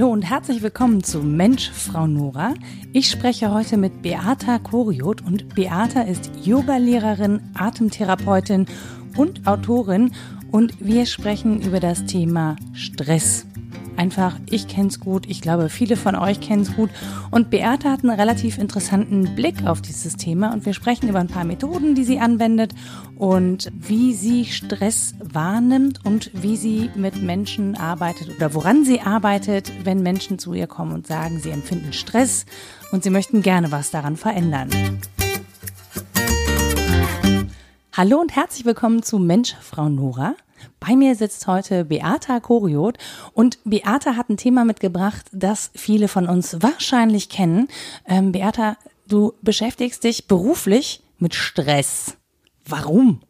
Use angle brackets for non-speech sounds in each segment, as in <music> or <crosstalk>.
Hallo und herzlich willkommen zu Mensch, Frau Nora. Ich spreche heute mit Beata Koriot und Beata ist Yogalehrerin, Atemtherapeutin und Autorin und wir sprechen über das Thema Stress einfach, ich kenne es gut, ich glaube, viele von euch kennen es gut. Und Beate hat einen relativ interessanten Blick auf dieses Thema und wir sprechen über ein paar Methoden, die sie anwendet und wie sie Stress wahrnimmt und wie sie mit Menschen arbeitet oder woran sie arbeitet, wenn Menschen zu ihr kommen und sagen, sie empfinden Stress und sie möchten gerne was daran verändern. Hallo und herzlich willkommen zu Mensch, Frau Nora. Bei mir sitzt heute Beata Koriot und Beata hat ein Thema mitgebracht, das viele von uns wahrscheinlich kennen. Ähm, Beata, du beschäftigst dich beruflich mit Stress. Warum?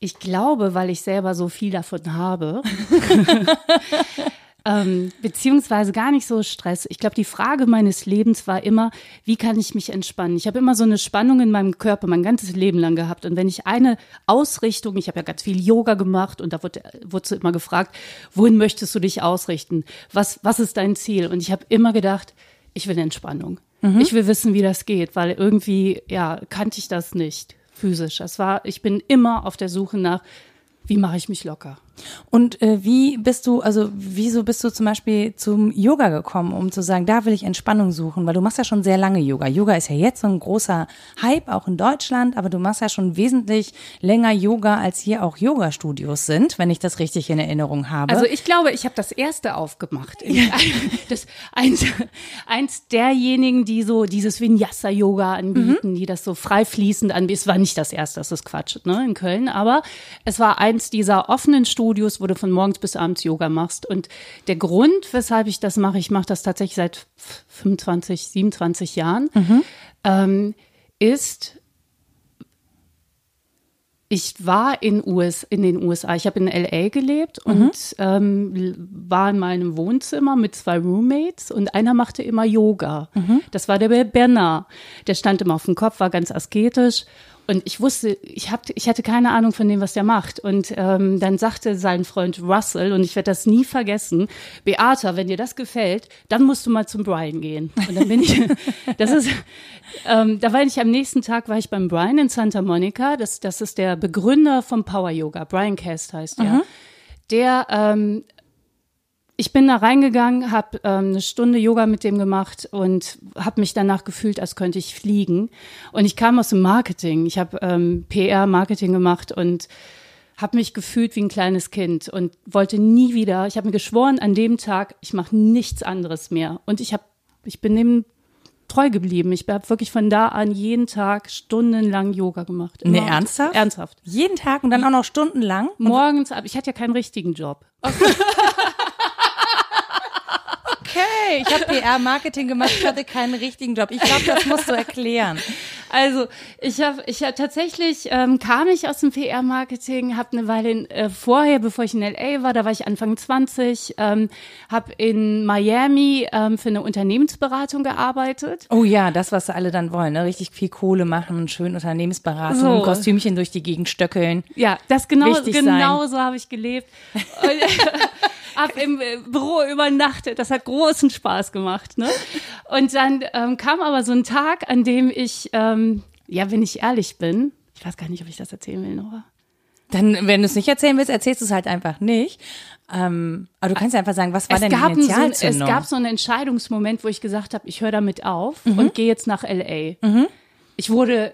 Ich glaube, weil ich selber so viel davon habe. <laughs> ähm, beziehungsweise gar nicht so Stress. Ich glaube, die Frage meines Lebens war immer, wie kann ich mich entspannen? Ich habe immer so eine Spannung in meinem Körper mein ganzes Leben lang gehabt. Und wenn ich eine Ausrichtung, ich habe ja ganz viel Yoga gemacht und da wurde, wurde immer gefragt, wohin möchtest du dich ausrichten? Was, was ist dein Ziel? Und ich habe immer gedacht, ich will Entspannung. Mhm. Ich will wissen, wie das geht, weil irgendwie, ja, kannte ich das nicht physisch. Das war, ich bin immer auf der Suche nach, wie mache ich mich locker? Und äh, wie bist du, also wieso bist du zum Beispiel zum Yoga gekommen, um zu sagen, da will ich Entspannung suchen? Weil du machst ja schon sehr lange Yoga. Yoga ist ja jetzt so ein großer Hype, auch in Deutschland, aber du machst ja schon wesentlich länger Yoga, als hier auch Yoga-Studios sind, wenn ich das richtig in Erinnerung habe. Also ich glaube, ich habe das erste aufgemacht. <laughs> Ja. Das, eins, eins derjenigen, die so dieses Vinyasa-Yoga anbieten, mhm. die das so frei fließend anbieten. Es war nicht das erste, das ist Quatsch, ne, in Köln, aber es war eins dieser offenen Studios, Studios, wo du von morgens bis abends Yoga machst. Und der Grund, weshalb ich das mache, ich mache das tatsächlich seit 25, 27 Jahren, mhm. ähm, ist, ich war in, US, in den USA. Ich habe in LA gelebt mhm. und ähm, war in meinem Wohnzimmer mit zwei Roommates und einer machte immer Yoga. Mhm. Das war der Bernard. Der stand immer auf dem Kopf, war ganz asketisch und ich wusste, ich, hab, ich hatte keine Ahnung von dem, was der macht. Und ähm, dann sagte sein Freund Russell, und ich werde das nie vergessen, Beata, wenn dir das gefällt, dann musst du mal zum Brian gehen. Und dann bin ich, <laughs> das ist, ähm, da war ich am nächsten Tag, war ich beim Brian in Santa Monica. Das, das ist der Begründer vom Power Yoga. Brian Cast heißt der. Mhm. Der ähm, ich bin da reingegangen, habe ähm, eine Stunde Yoga mit dem gemacht und habe mich danach gefühlt, als könnte ich fliegen. Und ich kam aus dem Marketing. Ich habe ähm, PR-Marketing gemacht und habe mich gefühlt wie ein kleines Kind und wollte nie wieder. Ich habe mir geschworen an dem Tag, ich mache nichts anderes mehr. Und ich habe, ich bin dem treu geblieben. Ich habe wirklich von da an jeden Tag stundenlang Yoga gemacht. Immer. Nee, ernsthaft? Ernsthaft. Jeden Tag und dann auch noch stundenlang? Morgens, aber ich hatte ja keinen richtigen Job. Okay. <laughs> okay, ich habe PR-Marketing gemacht, ich hatte keinen richtigen Job. Ich glaube, das musst du erklären. Also ich habe ich hab tatsächlich, ähm, kam ich aus dem PR-Marketing, habe eine Weile in, äh, vorher, bevor ich in L.A. war, da war ich Anfang 20, ähm, habe in Miami ähm, für eine Unternehmensberatung gearbeitet. Oh ja, das, was alle dann wollen, ne? richtig viel Kohle machen, schön Unternehmensberatung, so. Kostümchen durch die Gegend stöckeln. Ja, das genau, genau so habe ich gelebt. <laughs> <laughs> <laughs> ab im äh, Büro übernachtet. Das hat großen Spaß gemacht. Ne? Und dann ähm, kam aber so ein Tag, an dem ich, ähm, ja, wenn ich ehrlich bin, ich weiß gar nicht, ob ich das erzählen will, Nora. Dann, wenn du es nicht erzählen willst, erzählst du es halt einfach nicht. Ähm, aber du kannst ja einfach sagen, was war es denn gab die so, Es gab so einen Entscheidungsmoment, wo ich gesagt habe, ich höre damit auf mhm. und gehe jetzt nach L.A. Mhm. Ich wurde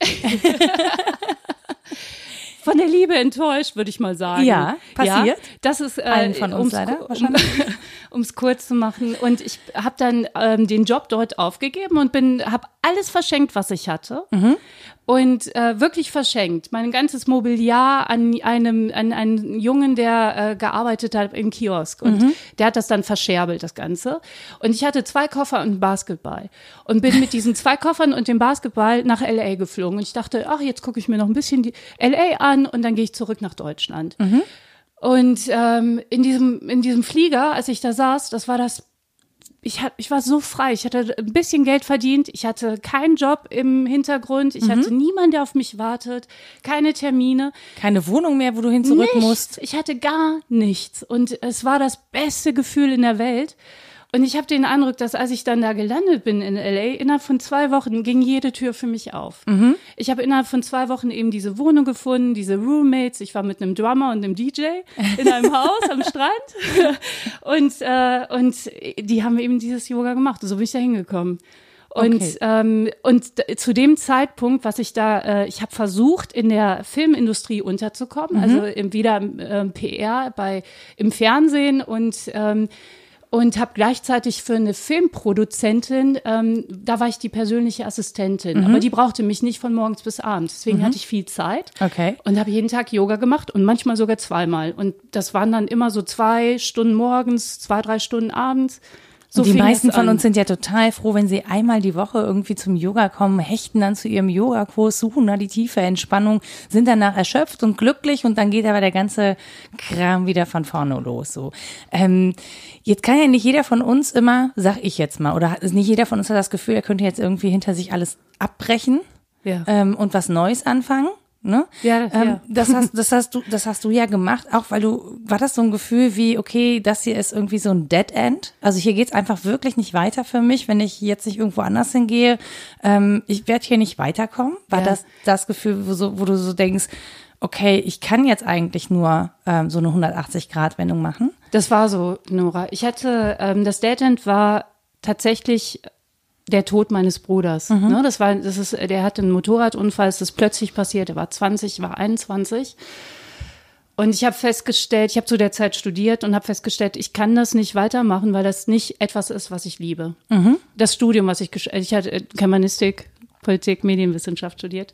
<laughs> von der Liebe enttäuscht, würde ich mal sagen. Ja, passiert. Ja, das ist äh, allen von uns leider wahrscheinlich. <laughs> Um es kurz zu machen. Und ich habe dann ähm, den Job dort aufgegeben und bin, habe alles verschenkt, was ich hatte. Mhm und äh, wirklich verschenkt. Mein ganzes Mobiliar an einem an einen Jungen, der äh, gearbeitet hat im Kiosk und mhm. der hat das dann verscherbelt das Ganze. Und ich hatte zwei Koffer und einen Basketball und bin mit diesen zwei Koffern und dem Basketball nach LA geflogen. Und ich dachte, ach jetzt gucke ich mir noch ein bisschen die LA an und dann gehe ich zurück nach Deutschland. Mhm. Und ähm, in diesem in diesem Flieger, als ich da saß, das war das ich, hat, ich war so frei. Ich hatte ein bisschen Geld verdient. Ich hatte keinen Job im Hintergrund. Ich hatte niemanden, der auf mich wartet. Keine Termine. Keine Wohnung mehr, wo du hin zurück nichts. musst. Ich hatte gar nichts. Und es war das beste Gefühl in der Welt. Und ich habe den Eindruck, dass als ich dann da gelandet bin in LA, innerhalb von zwei Wochen ging jede Tür für mich auf. Ich habe innerhalb von zwei Wochen eben diese Wohnung gefunden, diese Roommates. Ich war mit einem Drummer und einem DJ in einem Haus am Strand. <laughs> Und, äh, und die haben eben dieses Yoga gemacht. So bin ich da hingekommen. Und, Okay. ähm, und zu dem Zeitpunkt, was ich da, äh, ich habe versucht, in der Filmindustrie unterzukommen, also im, wieder im ähm, PR bei im Fernsehen und ähm, und habe gleichzeitig für eine Filmproduzentin, ähm, da war ich die persönliche Assistentin, aber die brauchte mich nicht von morgens bis abends. Deswegen hatte ich viel Zeit Okay. und habe jeden Tag Yoga gemacht und manchmal sogar zweimal. Und das waren dann immer so zwei Stunden morgens, zwei, drei Stunden abends. So die meisten von uns sind ja total froh, wenn sie einmal die Woche irgendwie zum Yoga kommen, hechten dann zu ihrem Yogakurs, suchen da die tiefe Entspannung, sind danach erschöpft und glücklich und dann geht aber der ganze Kram wieder von vorne los. So. Ähm, jetzt kann ja nicht jeder von uns immer, sag ich jetzt mal, oder nicht jeder von uns hat das Gefühl, er könnte jetzt irgendwie hinter sich alles abbrechen Ja. ähm, und was Neues anfangen. Ne? Ja, ähm, ja. Das hast, das hast du, das hast du ja gemacht, auch weil du, war das so ein Gefühl wie, okay, das hier ist irgendwie so ein Dead End? Also hier geht's einfach wirklich nicht weiter für mich, wenn ich jetzt nicht irgendwo anders hingehe. Ähm, ich werde hier nicht weiterkommen. War Ja. das das Gefühl, wo, so, wo du so denkst, okay, ich kann jetzt eigentlich nur ähm, so eine 180-Grad-Wendung machen? Das war so, Nora. Ich hatte, ähm, das Dead End war tatsächlich der Tod meines Bruders. Ne? Das war, das ist, der hatte einen Motorradunfall, es ist plötzlich passiert. Er war 20, ich war 21. Und ich habe festgestellt, ich habe zu der Zeit studiert und habe festgestellt, ich kann das nicht weitermachen, weil das nicht etwas ist, was ich liebe. Das Studium, was ich, ich hatte äh, Germanistik, Politik, Medienwissenschaft studiert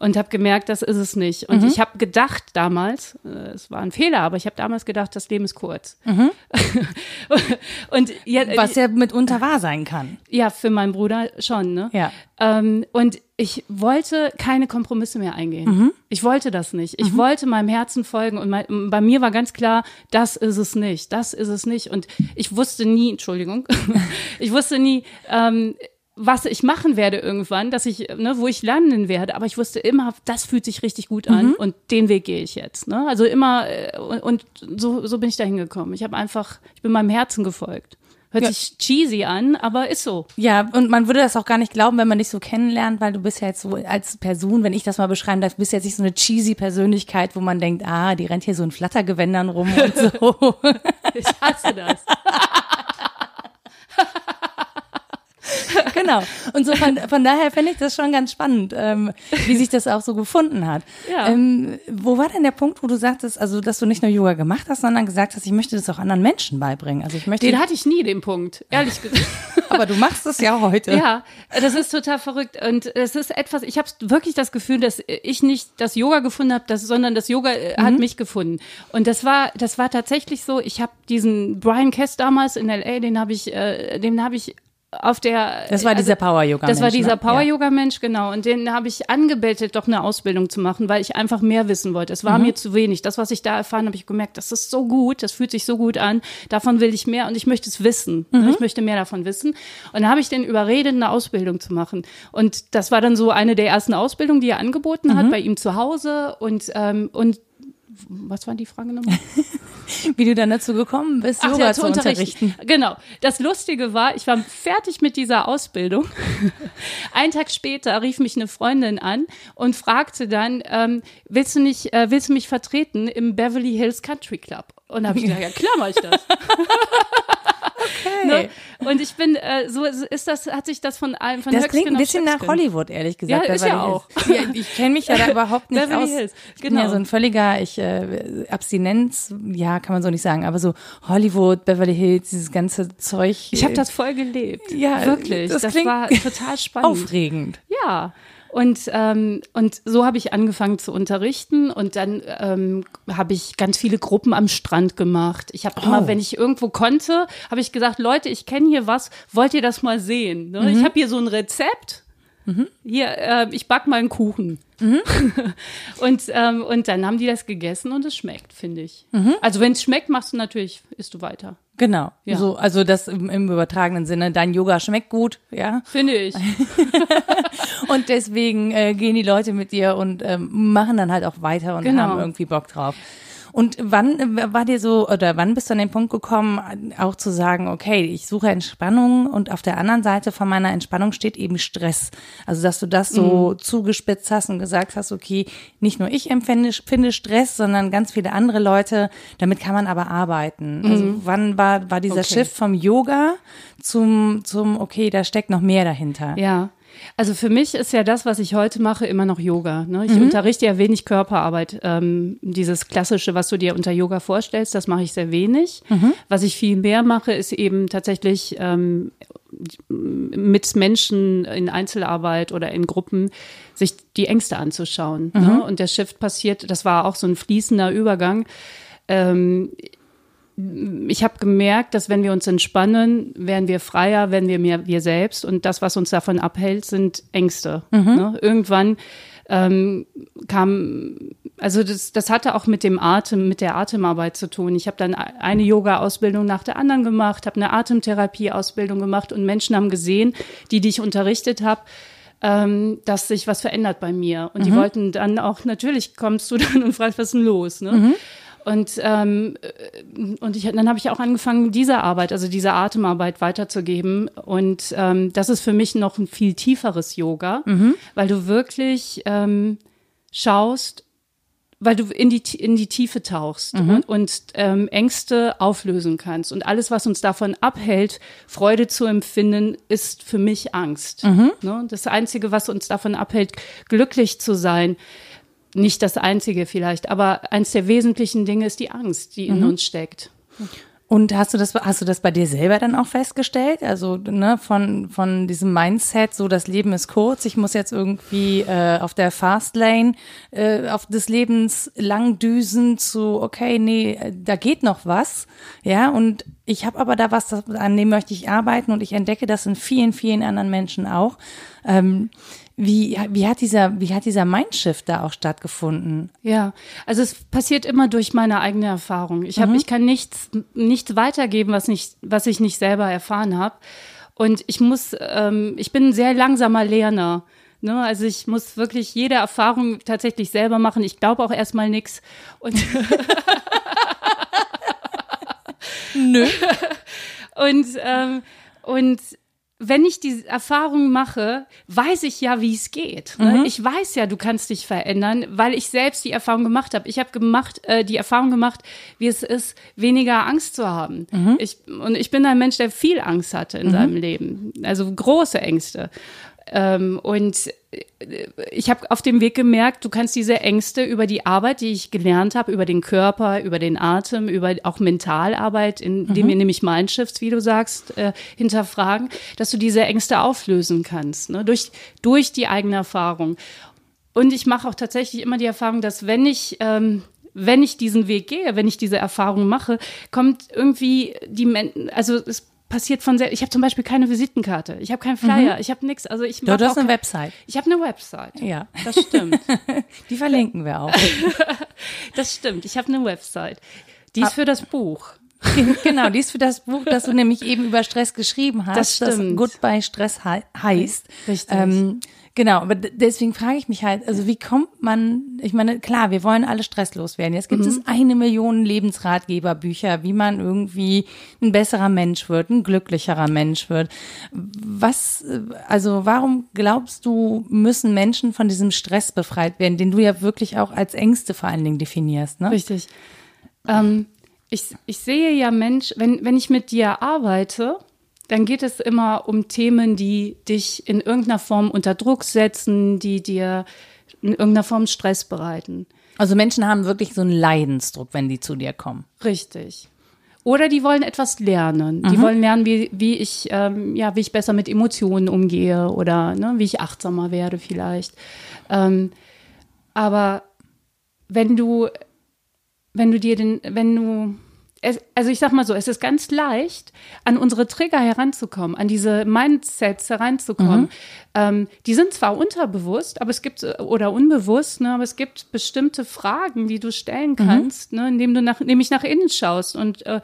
und habe gemerkt, das ist es nicht. Und ich habe gedacht damals, äh, es war ein Fehler, aber ich habe damals gedacht, das Leben ist kurz. <laughs> und ja, Was ja mitunter wahr sein kann. ja, für meinen Bruder schon, ne? Ja. Ähm, und ich wollte keine Kompromisse mehr eingehen. Mhm. Ich wollte das nicht. Ich wollte meinem Herzen folgen und mein, bei mir war ganz klar, das ist es nicht, das ist es nicht. Und ich wusste nie, Entschuldigung, <laughs> ich wusste nie, ähm, was ich machen werde irgendwann, dass ich, ne, wo ich landen werde. Aber ich wusste immer, das fühlt sich richtig gut an Mhm. und den Weg gehe ich jetzt. Ne? Also immer äh, und, und so, so bin ich da hingekommen. Ich habe einfach, ich bin meinem Herzen gefolgt. Hört Ja. sich cheesy an, aber ist so. Ja, und man würde das auch gar nicht glauben, wenn man dich so kennenlernt, weil du bist ja jetzt so als Person, wenn ich das mal beschreiben darf, bist ja jetzt nicht so eine cheesy Persönlichkeit, wo man denkt, ah, die rennt hier so in Flattergewändern rum und <laughs> so. Ich hasse das. <laughs> <laughs> genau. Und so von, von daher finde ich das schon ganz spannend, ähm, wie sich das auch so gefunden hat. Ja. Ähm, wo war denn der Punkt, wo du sagtest, also dass du nicht nur Yoga gemacht hast, sondern gesagt hast, ich möchte das auch anderen Menschen beibringen. Also ich möchte, Den hatte ich nie, den Punkt, ehrlich gesagt. <laughs> aber du machst es ja heute. Ja, das ist total verrückt. Und es ist etwas, ich habe wirklich das Gefühl, dass ich nicht das Yoga gefunden habe, das, sondern das Yoga äh, hat mich gefunden. Und das war, das war tatsächlich so. Ich habe diesen Brian Kess damals in LA, den habe ich, äh, den habe ich auf der. Das war dieser Power-Yoga-Mensch, Das war dieser ne? Power-Yoga-Mensch, genau. Und den habe ich angebettelt, doch eine Ausbildung zu machen, weil ich einfach mehr wissen wollte. Es war Mhm. mir zu wenig. Das, was ich da erfahren habe, ich gemerkt, das ist so gut, das fühlt sich so gut an. Davon will ich mehr und ich möchte es wissen. Mhm. Ich möchte mehr davon wissen. Und dann habe ich den überredet, eine Ausbildung zu machen. Und das war dann so eine der ersten Ausbildungen, die er angeboten Mhm. hat, bei ihm zu Hause. Und, ähm, und was war die Frage nochmal? <laughs> Wie du dann dazu gekommen bist, Ach, Yoga ja, zu unterrichten. Genau. Das Lustige war, ich war fertig mit dieser Ausbildung. <laughs> Einen Tag später rief mich eine Freundin an und fragte dann, ähm, willst du nicht, äh, willst du mich vertreten im Beverly Hills Country Club? Und da habe ich <laughs> gesagt, ja klar mache ich das. Ne? Und ich bin, äh, so ist das, hat sich das von allem von Das Höchstgen klingt ein bisschen nach. Hollywood, ehrlich gesagt. Ja, ist ja Hills. <laughs> Ja, ich kenne mich ja da <laughs> überhaupt nicht Beverly aus. Hills, Ich bin ja genau. so ein völliger, ich äh, Abstinenz, ja, kann man so nicht sagen, aber so Hollywood, Beverly Hills, dieses ganze Zeug. Ich habe das voll gelebt. Ja, wirklich. das Das, war total spannend. <laughs> aufregend. Ja. Und, ähm, und so habe ich angefangen zu unterrichten und dann ähm, habe ich ganz viele Gruppen am Strand gemacht. Ich habe Oh. immer, wenn ich irgendwo konnte, habe ich gesagt, Leute, ich kenne hier was, wollt ihr das mal sehen? Ne? Mhm. Ich habe hier so ein Rezept. Hier, äh, ich back mal einen Kuchen. Mhm. <laughs> und, ähm, und dann haben die das gegessen und es schmeckt, finde ich. Mhm. Also wenn es schmeckt, machst du natürlich, isst du weiter. Genau. Ja. So, also das im, im übertragenen Sinne. Dein Yoga schmeckt gut, ja. Finde ich. <laughs> Und deswegen äh, gehen die Leute mit dir und ähm, machen dann halt auch weiter und Genau. haben irgendwie Bock drauf. Und wann äh, war dir so, oder wann bist du an den Punkt gekommen, auch zu sagen, okay, ich suche Entspannung und auf der anderen Seite von meiner Entspannung steht eben Stress. Also, dass du das so zugespitzt hast und gesagt hast, okay, nicht nur ich empfinde finde Stress, sondern ganz viele andere Leute, damit kann man aber arbeiten. Also, wann war, war dieser Okay. Shift vom Yoga zum, zum, okay, da steckt noch mehr dahinter? Ja. Also für mich ist ja das, was ich heute mache, immer noch Yoga. Ne? Mhm. Ich unterrichte ja wenig Körperarbeit. Ähm, dieses klassische, was du dir unter Yoga vorstellst, das mache ich sehr wenig. Mhm. Was ich viel mehr mache, ist eben tatsächlich ähm, mit Menschen in Einzelarbeit oder in Gruppen sich die Ängste anzuschauen. Mhm. Ne? Und der Shift passiert, das war auch so ein fließender Übergang. Ähm, ich habe gemerkt, dass wenn wir uns entspannen, werden wir freier, werden wir mehr wir selbst. Und das, was uns davon abhält, sind Ängste. Ne? Irgendwann ähm, kam, also das, das hatte auch mit dem Atem, mit der Atemarbeit zu tun. Ich habe dann eine Yoga-Ausbildung nach der anderen gemacht, habe eine Atemtherapie-Ausbildung gemacht und Menschen haben gesehen, die, die ich unterrichtet habe, ähm, dass sich was verändert bei mir. Und die wollten dann auch, natürlich kommst du dann und fragst, was ist denn los? Ne? Und, ähm, äh, und ich, dann habe ich auch angefangen, diese Arbeit, also diese Atemarbeit weiterzugeben. Und ähm, das ist für mich noch ein viel tieferes Yoga, weil du wirklich ähm, schaust, weil du in die, in die Tiefe tauchst und, und ähm, Ängste auflösen kannst. Und alles, was uns davon abhält, Freude zu empfinden, ist für mich Angst. Ne? Das Einzige, was uns davon abhält, glücklich zu sein, nicht das Einzige vielleicht, aber eins der wesentlichen Dinge ist die Angst, die in uns steckt. Und hast du das, hast du das bei dir selber dann auch festgestellt? Also, ne, von, von diesem Mindset, so das Leben ist kurz, ich muss jetzt irgendwie äh, auf der Fastlane äh, auf des Lebens lang düsen zu, okay, nee, da geht noch was. Ja, und ich habe aber da was, das- an dem möchte ich arbeiten und ich entdecke das in vielen, vielen anderen Menschen auch. Ähm, wie, wie hat dieser, wie hat dieser Mindshift da auch stattgefunden? Ja, also es passiert immer durch meine eigene Erfahrung. Ich habe, ich kann nichts, nichts weitergeben, was nicht, was ich nicht selber erfahren habe. Und ich muss, ähm, ich bin ein sehr langsamer Lerner. Ne? Also ich muss wirklich jede Erfahrung tatsächlich selber machen. Ich glaube auch erstmal nichts. Und <laughs> Nö. <laughs> Und, ähm, und wenn ich die Erfahrung mache, weiß ich ja, wie es geht. Ne? Ich weiß ja, du kannst dich verändern, weil ich selbst die Erfahrung gemacht habe. Ich habe gemacht, äh, die Erfahrung gemacht, wie es ist, weniger Angst zu haben. Ich, und ich bin ein Mensch, der viel Angst hatte in seinem Leben, also große Ängste. Ähm, und ich habe auf dem Weg gemerkt, du kannst diese Ängste über die Arbeit, die ich gelernt habe, über den Körper, über den Atem, über auch Mentalarbeit, indem wir nämlich Mindshift, wie du sagst, äh, hinterfragen, dass du diese Ängste auflösen kannst, ne? durch, durch die eigene Erfahrung. Und ich mache auch tatsächlich immer die Erfahrung, dass wenn ich ähm, wenn ich diesen Weg gehe, wenn ich diese Erfahrung mache, kommt irgendwie die, Men also es passiert von selbst. Ich habe zum Beispiel keine Visitenkarte, ich habe keinen Flyer, ich habe nichts. Also ich Du hast eine Website. Ich habe eine Website. Ja. Das stimmt. <laughs> Die verlinken wir auch. <laughs> Das stimmt. Ich habe eine Website. Die ist für das Buch. <laughs> genau, die ist für das Buch, das du nämlich eben über Stress geschrieben hast, Das stimmt. Goodbye Stress hei- heißt. Richtig. Ähm, genau, aber deswegen frage ich mich halt, also wie kommt man, ich meine, klar, wir wollen alle stresslos werden. Jetzt gibt es eine Million Lebensratgeberbücher, wie man irgendwie ein besserer Mensch wird, ein glücklicherer Mensch wird. Was, also warum glaubst du, müssen Menschen von diesem Stress befreit werden, den du ja wirklich auch als Ängste vor allen Dingen definierst, ne? Richtig. Ähm, ich, ich sehe ja Mensch, wenn, wenn ich mit dir arbeite, dann geht es immer um Themen, die dich in irgendeiner Form unter Druck setzen, die dir in irgendeiner Form Stress bereiten. Also Menschen haben wirklich so einen Leidensdruck, wenn die zu dir kommen. Richtig. Oder die wollen etwas lernen. Die wollen lernen, wie, wie ich ähm, ja, wie ich besser mit Emotionen umgehe oder ne, wie ich achtsamer werde vielleicht. Ähm, aber wenn du, wenn du dir den, wenn du es, also ich sag mal so, es ist ganz leicht, an unsere Trigger heranzukommen, an diese Mindsets heranzukommen. Ähm, die sind zwar unterbewusst, aber es gibt, äh, oder unbewusst, ne, aber es gibt bestimmte Fragen, die du stellen kannst, ne, indem du nach, nämlich nach innen schaust und, äh,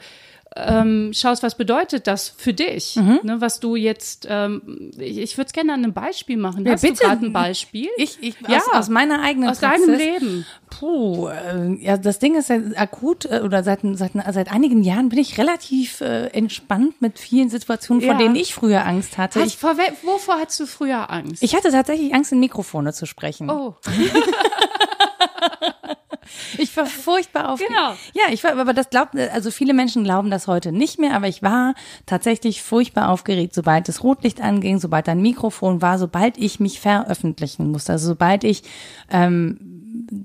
ähm, schaust, was bedeutet das für dich, Mhm. ne, was du jetzt, ähm, ich, ich würde es gerne an einem Beispiel machen. Ja, Hast bitte. du gerade ein Beispiel? Ich, ich Ja. aus, aus meiner eigenen Aus deinem Praxis. Leben. Puh, äh, ja, das Ding ist ja akut äh, oder seit, seit, seit einigen Jahren bin ich relativ äh, entspannt mit vielen Situationen, vor Ja. denen ich früher Angst hatte. Hast, Ich, vor, wovor hattest du früher Angst? ich hatte tatsächlich Angst, in Mikrofone zu sprechen. oh, <laughs> Ich war furchtbar aufgeregt. Genau. Ja, ich war, aber das glaubt, also viele Menschen glauben das heute nicht mehr, aber ich war tatsächlich furchtbar aufgeregt, sobald das Rotlicht anging, sobald ein Mikrofon war, sobald ich mich veröffentlichen musste. Also sobald ich ähm,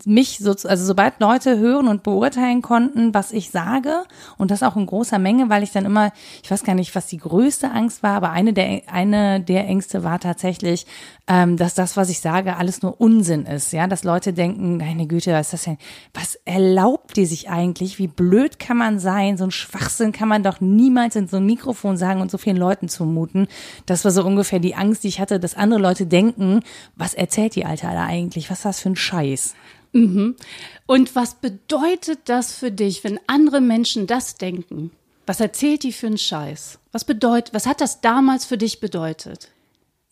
mich so, also sobald Leute hören und beurteilen konnten, was ich sage und das auch in großer Menge, weil ich dann immer, ich weiß gar nicht, was die größte Angst war, aber eine der eine der Ängste war tatsächlich, ähm, dass das, was ich sage, alles nur Unsinn ist, ja, dass Leute denken, meine Güte, was ist das denn? Was erlaubt die sich eigentlich? Wie blöd kann man sein? So ein Schwachsinn kann man doch niemals in so ein Mikrofon sagen und so vielen Leuten zumuten. Das war so ungefähr die Angst, die ich hatte, dass andere Leute denken, was erzählt die Alte da eigentlich? Was ist das für ein Scheiß? Und was bedeutet das für dich, wenn andere Menschen das denken? Was erzählt die für einen Scheiß? Was bedeutet, was hat das damals für dich bedeutet?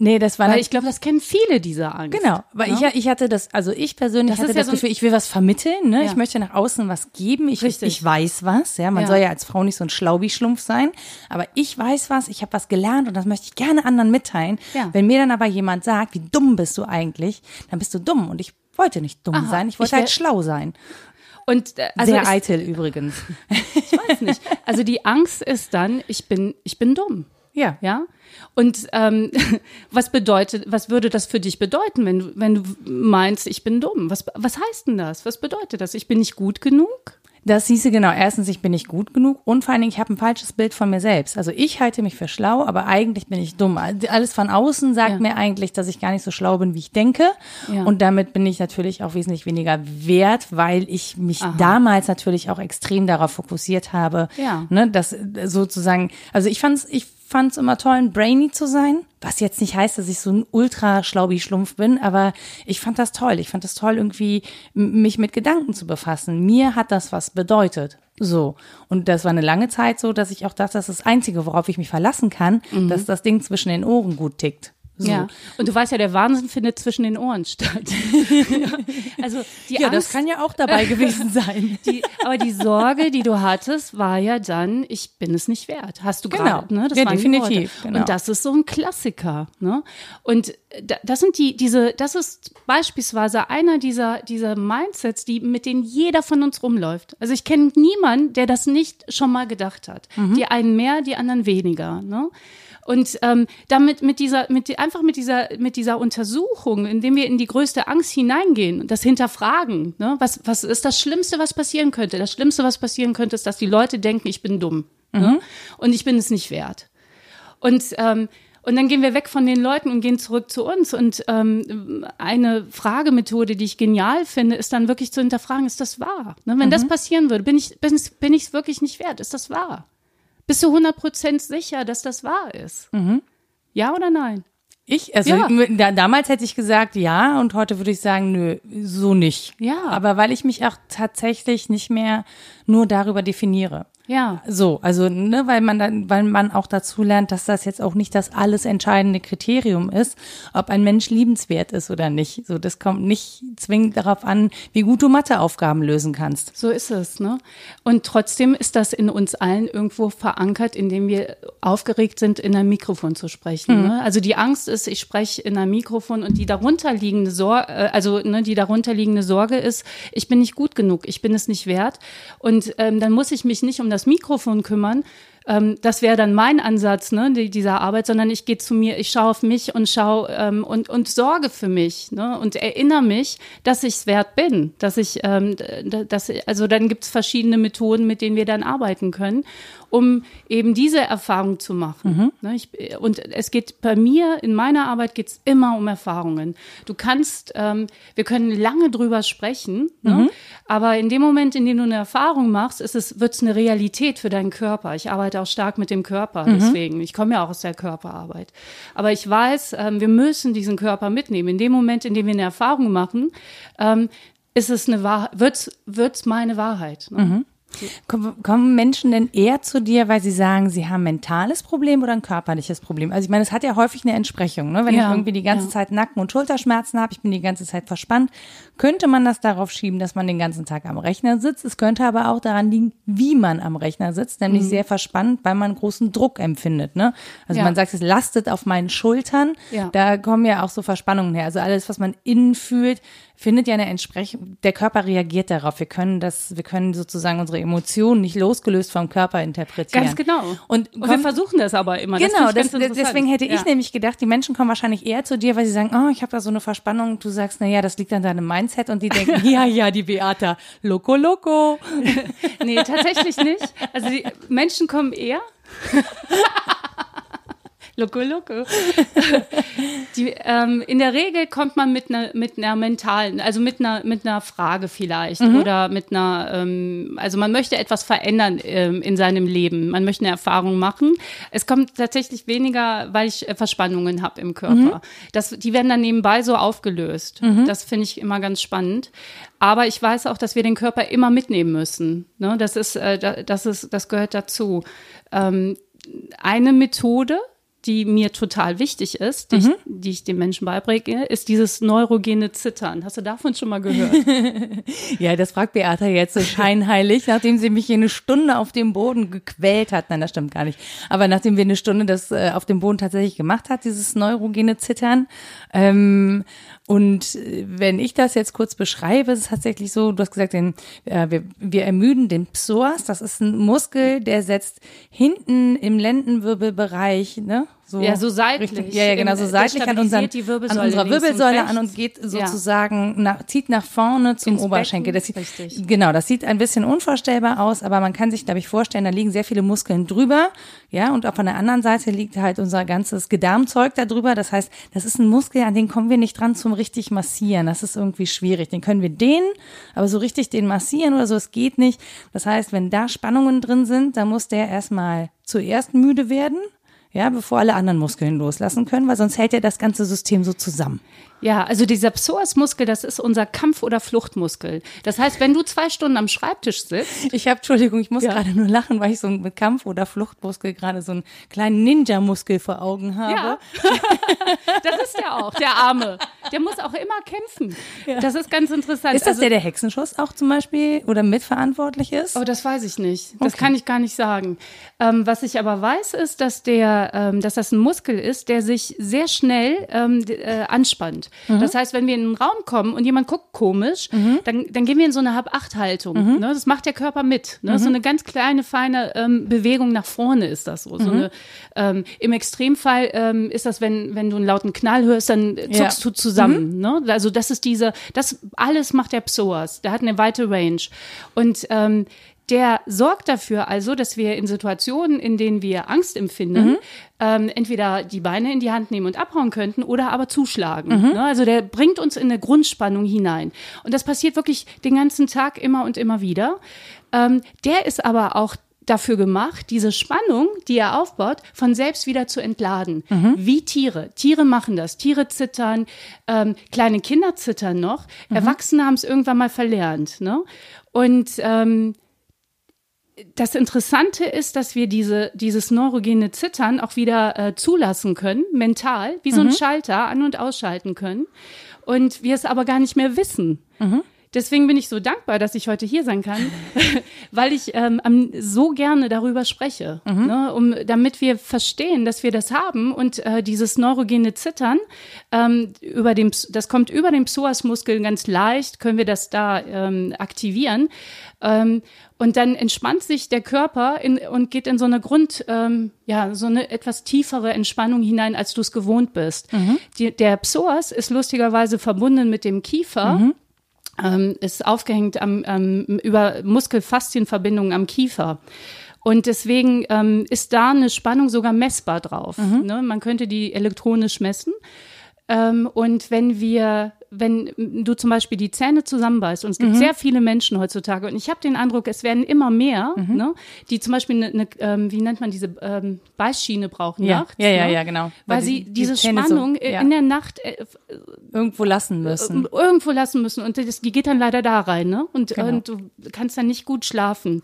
Nee, das war Weil ich glaube, das kennen viele dieser Angst. Genau, weil ich, ich hatte das, also ich persönlich Das hatte ja das so ein- Gefühl, ich will was vermitteln, ne? Ja. ich möchte nach außen was geben, ich, Richtig. ich weiß was, ja, man Ja. soll ja als Frau nicht so ein Schlaubi-Schlumpf sein, aber ich weiß was, ich habe was gelernt und das möchte ich gerne anderen mitteilen. Ja. Wenn mir dann aber jemand sagt, wie dumm bist du eigentlich, dann bist du dumm und ich wollte nicht dumm Aha, sein, ich wollte ich halt schlau sein. Und äh, also Sehr eitel übrigens. <laughs> ich weiß nicht. Also die Angst ist dann, ich bin, ich bin dumm. Ja. Ja. Und ähm, <laughs> was bedeutet, was würde das für dich bedeuten, wenn du, wenn du meinst, ich bin dumm? Was, was heißt denn das? Was bedeutet das? Ich bin nicht gut genug? Das hieße genau, erstens, ich bin nicht gut genug und vor allen Dingen, ich habe ein falsches Bild von mir selbst. Also ich halte mich für schlau, aber eigentlich bin ich dumm. Alles von außen sagt Ja. mir eigentlich, dass ich gar nicht so schlau bin, wie ich denke. Ja. Und damit bin ich natürlich auch wesentlich weniger wert, weil ich mich damals natürlich auch extrem darauf fokussiert habe, Ja. ne, dass sozusagen, also ich fand's, ich fand's immer toll, ein Brainy zu sein, was jetzt nicht heißt, dass ich so ein ultra schlaubi Schlumpf bin, aber ich fand das toll. Ich fand das toll, irgendwie mich mit Gedanken zu befassen. Mir hat das was bedeutet. So. Und das war eine lange Zeit so, dass ich auch dachte, das ist das Einzige, worauf ich mich verlassen kann, dass das Ding zwischen den Ohren gut tickt. So. Ja. Und du weißt ja, der Wahnsinn findet zwischen den Ohren statt. <laughs> Also die Ja, Angst, das kann ja auch dabei gewesen <laughs> sein. die, aber die Sorge, die du hattest, war ja dann, ich bin es nicht wert. Hast du Genau. gerade, ne? Das Ja, definitiv, genau. Und das ist so ein Klassiker, ne? Und da- das sind die, diese, das ist beispielsweise einer dieser, dieser Mindsets, die, mit denen jeder von uns rumläuft. Also ich kenne niemanden, der das nicht schon mal gedacht hat. Mhm. Die einen mehr, die anderen weniger, ne? Und ähm, damit mit dieser, mit einfach mit dieser, mit dieser Untersuchung, indem wir in die größte Angst hineingehen und das hinterfragen, ne? was, was ist das Schlimmste, was passieren könnte? Das Schlimmste, was passieren könnte, ist, dass die Leute denken, ich bin dumm ne? und ich bin es nicht wert. Und ähm, und dann gehen wir weg von den Leuten und gehen zurück zu uns. Und ähm, eine Fragemethode, die ich genial finde, ist dann wirklich zu hinterfragen, ist das wahr? Ne? Wenn das passieren würde, bin ich bin, bin ich es wirklich nicht wert? Ist das wahr? Bist du 100% sicher, dass das wahr ist? Ja oder nein? Ich, also Ja. da, damals hätte ich gesagt ja und heute würde ich sagen, nö, so nicht. Ja. Aber weil ich mich auch tatsächlich nicht mehr nur darüber definiere. Ja. So, also, ne, weil man dann, weil man auch dazu lernt, dass das jetzt auch nicht das alles entscheidende Kriterium ist, ob ein Mensch liebenswert ist oder nicht. So, das kommt nicht zwingend darauf an, wie gut du Matheaufgaben lösen kannst. So ist es, ne? Und trotzdem ist das in uns allen irgendwo verankert, indem wir aufgeregt sind, in einem Mikrofon zu sprechen. Ne? Also die Angst ist, ich spreche in einem Mikrofon und die darunterliegende Sorge, also ne, die darunterliegende Sorge ist, ich bin nicht gut genug, ich bin es nicht wert. Und ähm, dann muss ich mich nicht um das Mikrofon kümmern. Ähm, das wäre dann mein Ansatz ne, die, dieser Arbeit, sondern ich gehe zu mir, ich schaue auf mich und schaue ähm, und, und sorge für mich ne, und erinnere mich, dass ich es wert bin, dass ich, ähm, dass, also dann gibt es verschiedene Methoden, mit denen wir dann arbeiten können, um eben diese Erfahrung zu machen. Ne, ich, und es geht bei mir, in meiner Arbeit geht es immer um Erfahrungen. Du kannst, ähm, wir können lange drüber sprechen, ne, aber in dem Moment, in dem du eine Erfahrung machst, ist es, wird es eine Realität für deinen Körper. Ich arbeite auch stark mit dem Körper, deswegen. Ich komme ja auch aus der Körperarbeit. Aber ich weiß, ähm, wir müssen diesen Körper mitnehmen. In dem Moment, in dem wir eine Erfahrung machen, ähm, ist es eine Wahrheit, wird's, wird's meine Wahrheit. Ne? Kommen Menschen denn eher zu dir, weil sie sagen, sie haben ein mentales Problem oder ein körperliches Problem? Also ich meine, es hat ja häufig eine Entsprechung. Ne? Wenn ja, ich irgendwie die ganze ja. Zeit Nacken- und Schulterschmerzen habe, ich bin die ganze Zeit verspannt, könnte man das darauf schieben, dass man den ganzen Tag am Rechner sitzt. Es könnte aber auch daran liegen, wie man am Rechner sitzt, nämlich mhm. sehr verspannt, weil man großen Druck empfindet. Ne? Also ja. man sagt, es lastet auf meinen Schultern. Da kommen ja auch so Verspannungen her. Also alles, was man innen fühlt, findet ja eine Entsprechung, der Körper reagiert darauf. Wir können das, wir können sozusagen unsere Emotionen nicht losgelöst vom Körper interpretieren. Ganz genau. Und, und wir versuchen das aber immer. Genau, das das, deswegen hätte ich ja. nämlich gedacht, die Menschen kommen wahrscheinlich eher zu dir, weil sie sagen, oh, ich habe da so eine Verspannung. Du sagst, na ja, das liegt an deinem Mindset und die denken, <laughs> ja, ja, die Beata, loco, loco. <laughs> nee, tatsächlich nicht. Also die Menschen kommen eher <laughs> Loco, loco. <laughs> Die, ähm, in der Regel kommt man mit einer mit einer mentalen, also mit einer mit einer Frage vielleicht mhm. oder mit einer, ähm, also man möchte etwas verändern ähm, in seinem Leben, man möchte eine Erfahrung machen. Es kommt tatsächlich weniger, weil ich äh, Verspannungen habe im Körper. Mhm. Das, die werden dann nebenbei so aufgelöst. Mhm. Das finde ich immer ganz spannend. Aber ich weiß auch, dass wir den Körper immer mitnehmen müssen. Ne? Das ist, äh, das ist, das gehört dazu. Ähm, eine Methode, die mir total wichtig ist, die, mhm. ich, die ich den Menschen beibringe, ist dieses neurogene Zittern. Hast du davon schon mal gehört? <laughs> ja, das fragt Beata jetzt so scheinheilig, nachdem sie mich hier eine Stunde auf dem Boden gequält hat. Nein, das stimmt gar nicht. Aber nachdem wir eine Stunde das äh, auf dem Boden tatsächlich gemacht hat, dieses neurogene Zittern. Ähm, und äh, wenn ich das jetzt kurz beschreibe, ist es tatsächlich so, du hast gesagt, den, äh, wir, wir ermüden den Psoas. Das ist ein Muskel, der setzt hinten im Lendenwirbelbereich, ne? So ja, so seitlich. Richtig, ja, ja, genau, so seitlich an, unseren, an unserer Wirbelsäule an und geht sozusagen, ja. nach, zieht nach vorne zum Ins Oberschenkel. Das sieht, richtig. Genau, das sieht ein bisschen unvorstellbar aus, aber man kann sich, glaube ich, vorstellen, da liegen sehr viele Muskeln drüber, ja, und auf der anderen Seite liegt halt unser ganzes Gedarmzeug da drüber. Das heißt, das ist ein Muskel, an den kommen wir nicht dran zum richtig massieren. Das ist irgendwie schwierig. Den können wir dehnen, aber so richtig den massieren oder so, es geht nicht. Das heißt, wenn da Spannungen drin sind, dann muss der erstmal zuerst müde werden ja, bevor alle anderen Muskeln loslassen können, weil sonst hält ja das ganze System so zusammen. Ja, also dieser Psoasmuskel, das ist unser Kampf- oder Fluchtmuskel. Das heißt, wenn du zwei Stunden am Schreibtisch sitzt. Ich habe, Entschuldigung, ich muss ja. gerade nur lachen, weil ich so mit Kampf- oder Fluchtmuskel gerade so einen kleinen Ninja-Muskel vor Augen habe. Ja. <laughs> das ist der auch, der Arme. Der muss auch immer kämpfen. Ja. Das ist ganz interessant. Ist das also, der, der Hexenschuss auch zum Beispiel oder mitverantwortlich ist? Oh, das weiß ich nicht. Das okay. kann ich gar nicht sagen. Ähm, was ich aber weiß, ist, dass der, ähm, dass das ein Muskel ist, der sich sehr schnell ähm, äh, anspannt. Mhm. Das heißt, wenn wir in einen Raum kommen und jemand guckt komisch, mhm. dann, dann gehen wir in so eine Hab-Acht-Haltung. Mhm. Ne? Das macht der Körper mit. Ne? So mhm. eine ganz kleine, feine ähm, Bewegung nach vorne ist das so. so mhm. eine, ähm, Im Extremfall ähm, ist das, wenn, wenn du einen lauten Knall hörst, dann zuckst ja. du zusammen. Ne? Also das ist diese, das alles macht der Psoas. Der hat eine weite Range. Und ähm, der sorgt dafür also, dass wir in Situationen, in denen wir Angst empfinden, mhm. ähm, entweder die Beine in die Hand nehmen und abhauen könnten oder aber zuschlagen. Mhm. Ne? Also der bringt uns in eine Grundspannung hinein. Und das passiert wirklich den ganzen Tag immer und immer wieder. Ähm, der ist aber auch dafür gemacht, diese Spannung, die er aufbaut, von selbst wieder zu entladen. Mhm. Wie Tiere. Tiere machen das. Tiere zittern, ähm, kleine Kinder zittern noch. Mhm. Erwachsene haben es irgendwann mal verlernt. Ne? Und ähm, das Interessante ist, dass wir diese, dieses neurogene Zittern auch wieder äh, zulassen können, mental, wie so ein mhm. Schalter an- und ausschalten können. Und wir es aber gar nicht mehr wissen. Mhm. Deswegen bin ich so dankbar, dass ich heute hier sein kann, <laughs> weil ich ähm, so gerne darüber spreche, mhm. ne, um, damit wir verstehen, dass wir das haben und äh, dieses neurogene Zittern, ähm, über dem, das kommt über den Psoasmuskel ganz leicht, können wir das da ähm, aktivieren. Ähm, und dann entspannt sich der Körper in, und geht in so eine Grund, ähm, ja, so eine etwas tiefere Entspannung hinein, als du es gewohnt bist. Mhm. Die, der Psoas ist lustigerweise verbunden mit dem Kiefer. Mhm. Ähm, ist aufgehängt am, über Muskelfaszienverbindungen am Kiefer. Und deswegen ähm, ist da eine Spannung sogar messbar drauf. Mhm. Ne? Man könnte die elektronisch messen. Ähm, und wenn wir wenn du zum Beispiel die Zähne zusammenbeißt, und es gibt sehr viele Menschen heutzutage, und ich habe den Eindruck, es werden immer mehr, ne, die zum Beispiel eine, eine ähm, wie nennt man diese ähm, Beißschiene brauchen Ja, nachts. ja, ja, ne? ja, genau. Weil, Weil sie die- die diese so- Spannung äh, ja. in der Nacht äh, Irgendwo lassen müssen. irgendwo lassen müssen und das, die geht dann leider da rein, ne? Und, Genau. und du kannst dann nicht gut schlafen.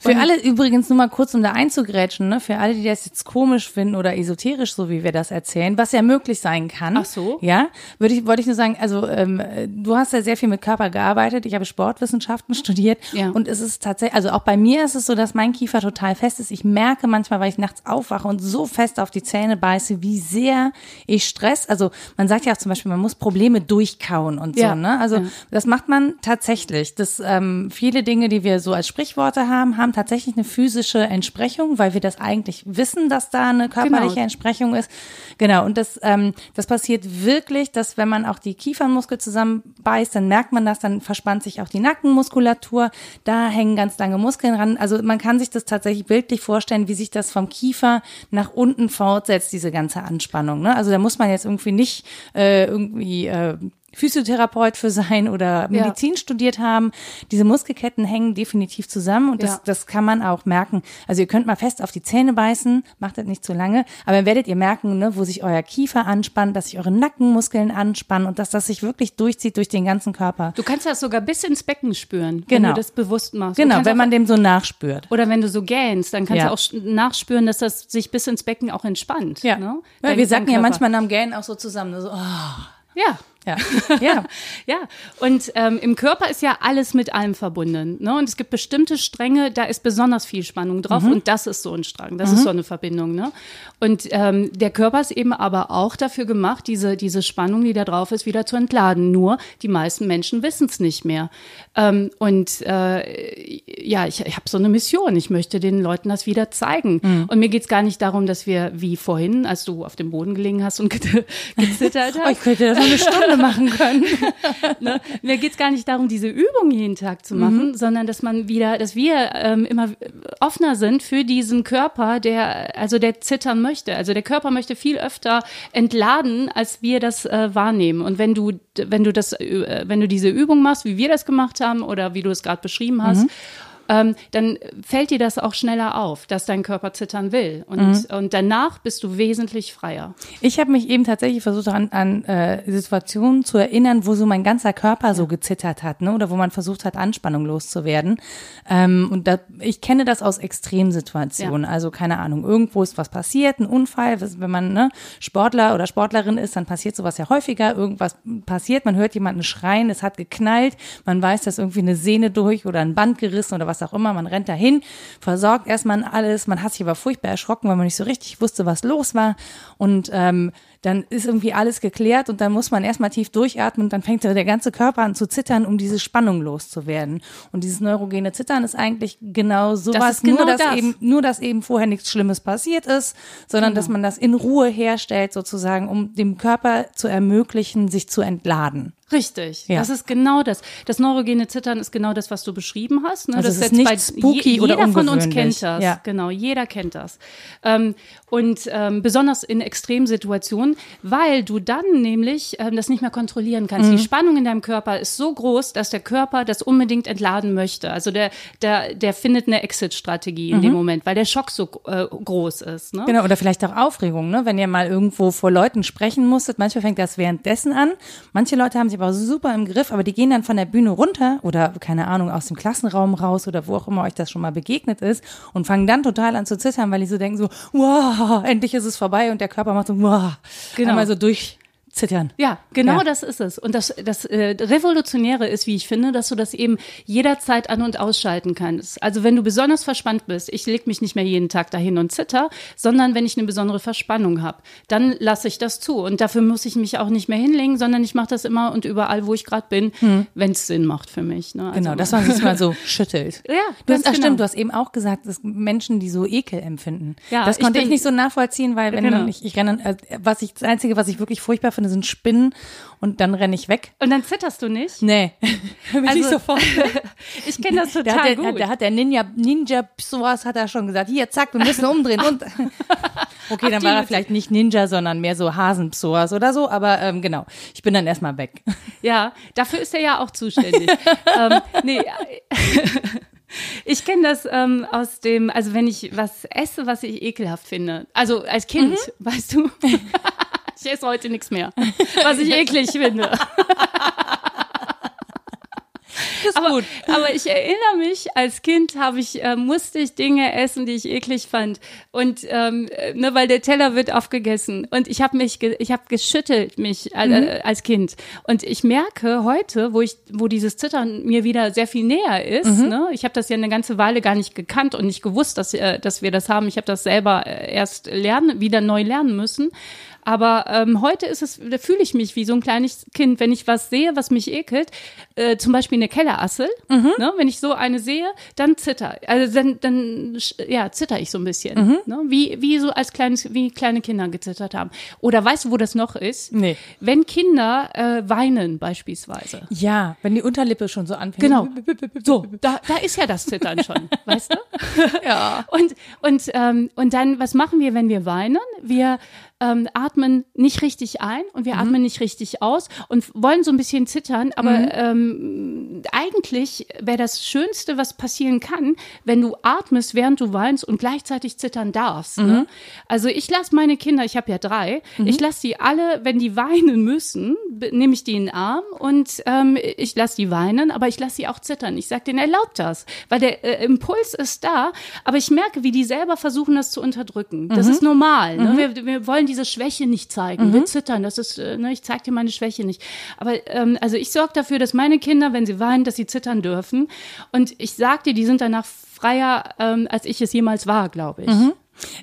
Für alle übrigens nur mal kurz, um da einzugrätschen, ne? für alle, die das jetzt komisch finden oder esoterisch, so wie wir das erzählen, was ja möglich sein kann. Ach so. Ja, würde ich, wollte ich nur sagen, also ähm, du hast ja sehr viel mit Körper gearbeitet. Ich habe Sportwissenschaften <laughs> studiert Ja. und es ist tatsächlich, also auch bei mir ist es so, dass mein Kiefer total fest ist. Ich merke manchmal, weil ich nachts aufwache und so fest auf die Zähne beiße, wie sehr ich Stress, also man sagt ja auch zum Beispiel, man muss Probleme durchkauen und so, Ja. ne? Also Ja. das macht man tatsächlich. Das ähm, viele Dinge, die wir so als Sprichworte haben, haben tatsächlich eine physische Entsprechung, weil wir das eigentlich wissen, dass da eine körperliche Genau. Entsprechung ist. Genau. Und das ähm, das passiert wirklich, dass wenn man auch die Kiefernmuskel zusammenbeißt, dann merkt man das, dann verspannt sich auch die Nackenmuskulatur. Da hängen ganz lange Muskeln ran. Also man kann sich das tatsächlich bildlich vorstellen, wie sich das vom Kiefer nach unten fortsetzt, diese ganze Anspannung. Ne? Also da muss man jetzt irgendwie nicht äh, irgendwie äh, Physiotherapeut für sein oder Medizin studiert haben. Diese Muskelketten hängen definitiv zusammen und das, Ja. das kann man auch merken. Also ihr könnt mal fest auf die Zähne beißen, macht das nicht zu lange, aber dann werdet ihr merken, ne, wo sich euer Kiefer anspannt, dass sich eure Nackenmuskeln anspannen und dass das sich wirklich durchzieht durch den ganzen Körper. Du kannst das sogar bis ins Becken spüren, wenn Genau. du das bewusst machst. Genau, wenn man dem so nachspürt. oder wenn du so gähnst, dann kannst Ja. du auch nachspüren, dass das sich bis ins Becken auch entspannt. Ja, ne? ja wir sagen ja manchmal am Gähnen auch so zusammen, so, oh, Ja. Ja, <laughs> ja. Ja, und ähm, im Körper ist ja alles mit allem verbunden. Ne? Und es gibt bestimmte Stränge, da ist besonders viel Spannung drauf Mhm. und das ist so ein Strang, das ist so eine Verbindung. Ne? Und ähm, der Körper ist eben aber auch dafür gemacht, diese, diese Spannung, die da drauf ist, wieder zu entladen. Nur die meisten Menschen wissen es nicht mehr. Ähm, und äh, ja, ich, ich habe so eine Mission. Ich möchte den Leuten das wieder zeigen. Mhm. Und mir geht's gar nicht darum, dass wir wie vorhin, als du auf dem Boden gelegen hast und <laughs> ge- gezittert hast, Oh, ich könnte das eine Stunde machen können. <laughs> ne? Mir geht's gar nicht darum, diese Übung jeden Tag zu machen, Mhm. sondern dass man wieder, dass wir ähm, immer offener sind für diesen Körper, der, also der zittern möchte. Also der Körper möchte viel öfter entladen, als wir das äh, wahrnehmen. Und wenn du, wenn du das, äh, wenn du diese Übung machst, wie wir das gemacht haben oder wie du es gerade beschrieben hast, Mhm. Ähm, dann fällt dir das auch schneller auf, dass dein Körper zittern will. Und, Mhm. und danach bist du wesentlich freier. Ich habe mich eben tatsächlich versucht, an, an äh, Situationen zu erinnern, wo so mein ganzer Körper so gezittert hat, ne? oder wo man versucht hat, Anspannung loszuwerden. Ähm, und da, ich kenne das aus Extremsituationen. Also keine Ahnung, irgendwo ist was passiert, ein Unfall. Wenn man ne, Sportler oder Sportlerin ist, dann passiert sowas ja häufiger. Irgendwas passiert, man hört jemanden schreien, es hat geknallt, man weiß, dass irgendwie eine Sehne durch oder ein Band gerissen oder was auch immer. Man rennt dahin, versorgt erstmal alles. Man hat sich aber furchtbar erschrocken, weil man nicht so richtig wusste, was los war. Und ähm, dann ist irgendwie alles geklärt und dann muss man erstmal tief durchatmen und dann fängt der ganze Körper an zu zittern, um diese Spannung loszuwerden. Und dieses neurogene Zittern ist eigentlich genau sowas, ist genau nur dass das. eben nur dass eben vorher nichts Schlimmes passiert ist, sondern dass man das in Ruhe herstellt sozusagen, um dem Körper zu ermöglichen, sich zu entladen. Richtig, Ja. das ist genau das. Das neurogene Zittern ist genau das, was du beschrieben hast. Ne? Also das ist setzt nicht spooky oder jeder von uns kennt das. Ja. Genau, jeder kennt das. Ähm, und ähm, besonders in Extremsituationen, weil du dann nämlich ähm, das nicht mehr kontrollieren kannst. Mhm. Die Spannung in deinem Körper ist so groß, dass der Körper das unbedingt entladen möchte. Also der, der, der findet eine Exit-Strategie in dem Moment, weil der Schock so äh, groß ist. Ne? Mhm. Genau, oder vielleicht auch Aufregung, ne? wenn ihr mal irgendwo vor Leuten sprechen musstet. Manchmal fängt das währenddessen an. Manche Leute haben sich aber super im Griff, aber die gehen dann von der Bühne runter oder, keine Ahnung, aus dem Klassenraum raus oder wo auch immer euch das schon mal begegnet ist und fangen dann total an zu zittern, weil die so denken so, wow, <laughs> endlich ist es vorbei und der Körper macht so, wow, Genau. einmal so durchzittern. Ja, genau Ja. das ist es. Und das, das äh, Revolutionäre ist, wie ich finde, dass du das eben jederzeit an- und ausschalten kannst. Also wenn du besonders verspannt bist, ich leg mich nicht mehr jeden Tag dahin und zitter, sondern wenn ich eine besondere Verspannung habe, dann lasse ich das zu. Und dafür muss ich mich auch nicht mehr hinlegen, sondern ich mache das immer und überall, wo ich gerade bin, wenn es Sinn macht für mich. Ne? Also, Genau, dass man sich mal so <laughs> schüttelt. Ja, du hast, ach, genau. stimmt, du hast eben auch gesagt, dass Menschen, die so Ekel empfinden. Ja, das ich konnte ich, bin- nicht so nachvollziehen, weil wenn Genau. ich, ich renne, äh, was ich, das Einzige, was ich wirklich furchtbar finde, sind Spinnen und dann renne ich weg. Und dann zitterst du nicht? Nee, <laughs> bin ich Also, sofort. <laughs> ich kenne das Da total hat, der, gut. da hat der Ninja, Ninja sowas hat er schon gesagt, hier, zack, wir müssen umdrehen. Und <laughs> Okay, dann war er vielleicht nicht Ninja, sondern mehr so Hasenpsoas oder so, aber ähm, genau, ich bin dann erstmal weg. Ja, dafür ist er ja auch zuständig. ähm, nee, ich kenne das ähm, aus dem, also wenn ich was esse, was ich ekelhaft finde, also als Kind, mhm. weißt du, ich esse heute nichts mehr, was ich eklig finde. <laughs> aber. Aber ich erinnere mich, als Kind habe ich, äh, musste ich Dinge essen, die ich eklig fand. Und ähm, ne, weil der Teller wird aufgegessen. Und ich habe mich, ich habe geschüttelt mich äh, mhm. als Kind. Und ich merke heute, wo ich, wo dieses Zittern mir wieder sehr viel näher ist. Mhm. Ne? Ich habe das ja eine ganze Weile gar nicht gekannt und nicht gewusst, dass, äh, dass wir das haben. Ich habe das selber äh, erst lernen, wieder neu lernen müssen. Aber ähm, heute ist es, da fühle ich mich wie so ein kleines Kind, wenn ich was sehe, was mich ekelt, äh, zum Beispiel eine Kellerassel, mhm. ne, wenn ich so eine sehe, dann zitter, also dann, dann ja, zitter ich so ein bisschen, mhm. ne, wie, wie so als kleines, wie kleine Kinder gezittert haben. Oder weißt du, wo das noch ist? Nee. Wenn Kinder äh, weinen beispielsweise. Ja, wenn die Unterlippe schon so anfängt. Genau. So, da, da ist ja das Zittern schon, <laughs> weißt du? Ja. Und, und, ähm, und dann, was machen wir, wenn wir weinen? Wir ähm, atmen nicht richtig ein und wir mhm. atmen nicht richtig aus und wollen so ein bisschen zittern, aber mhm. ähm, eigentlich wäre das Schönste, was passieren kann, wenn du atmest, während du weinst und gleichzeitig zittern darfst. Ne? Mhm. Ne? Also ich lasse meine Kinder, ich habe ja drei, mhm. ich lasse die alle, wenn die weinen müssen, nehme ich die in den Arm und ähm, ich lasse die weinen, aber ich lasse sie auch zittern. Ich sage denen, erlaubt das, weil der äh, Impuls ist da, aber ich merke, wie die selber versuchen, das zu unterdrücken. Das mhm. ist normal. Ne? Mhm. Wir, wir wollen diese Schwäche nicht zeigen. Mhm. Wir zittern, das ist, äh, ne, ich zeige dir meine Schwäche nicht. Aber ähm, also ich sorge dafür, dass meine Kinder, wenn sie weinen, dass sie zittern dürfen. Und ich sag dir, die sind danach freier, ähm, als ich es jemals war, glaube ich. Mhm.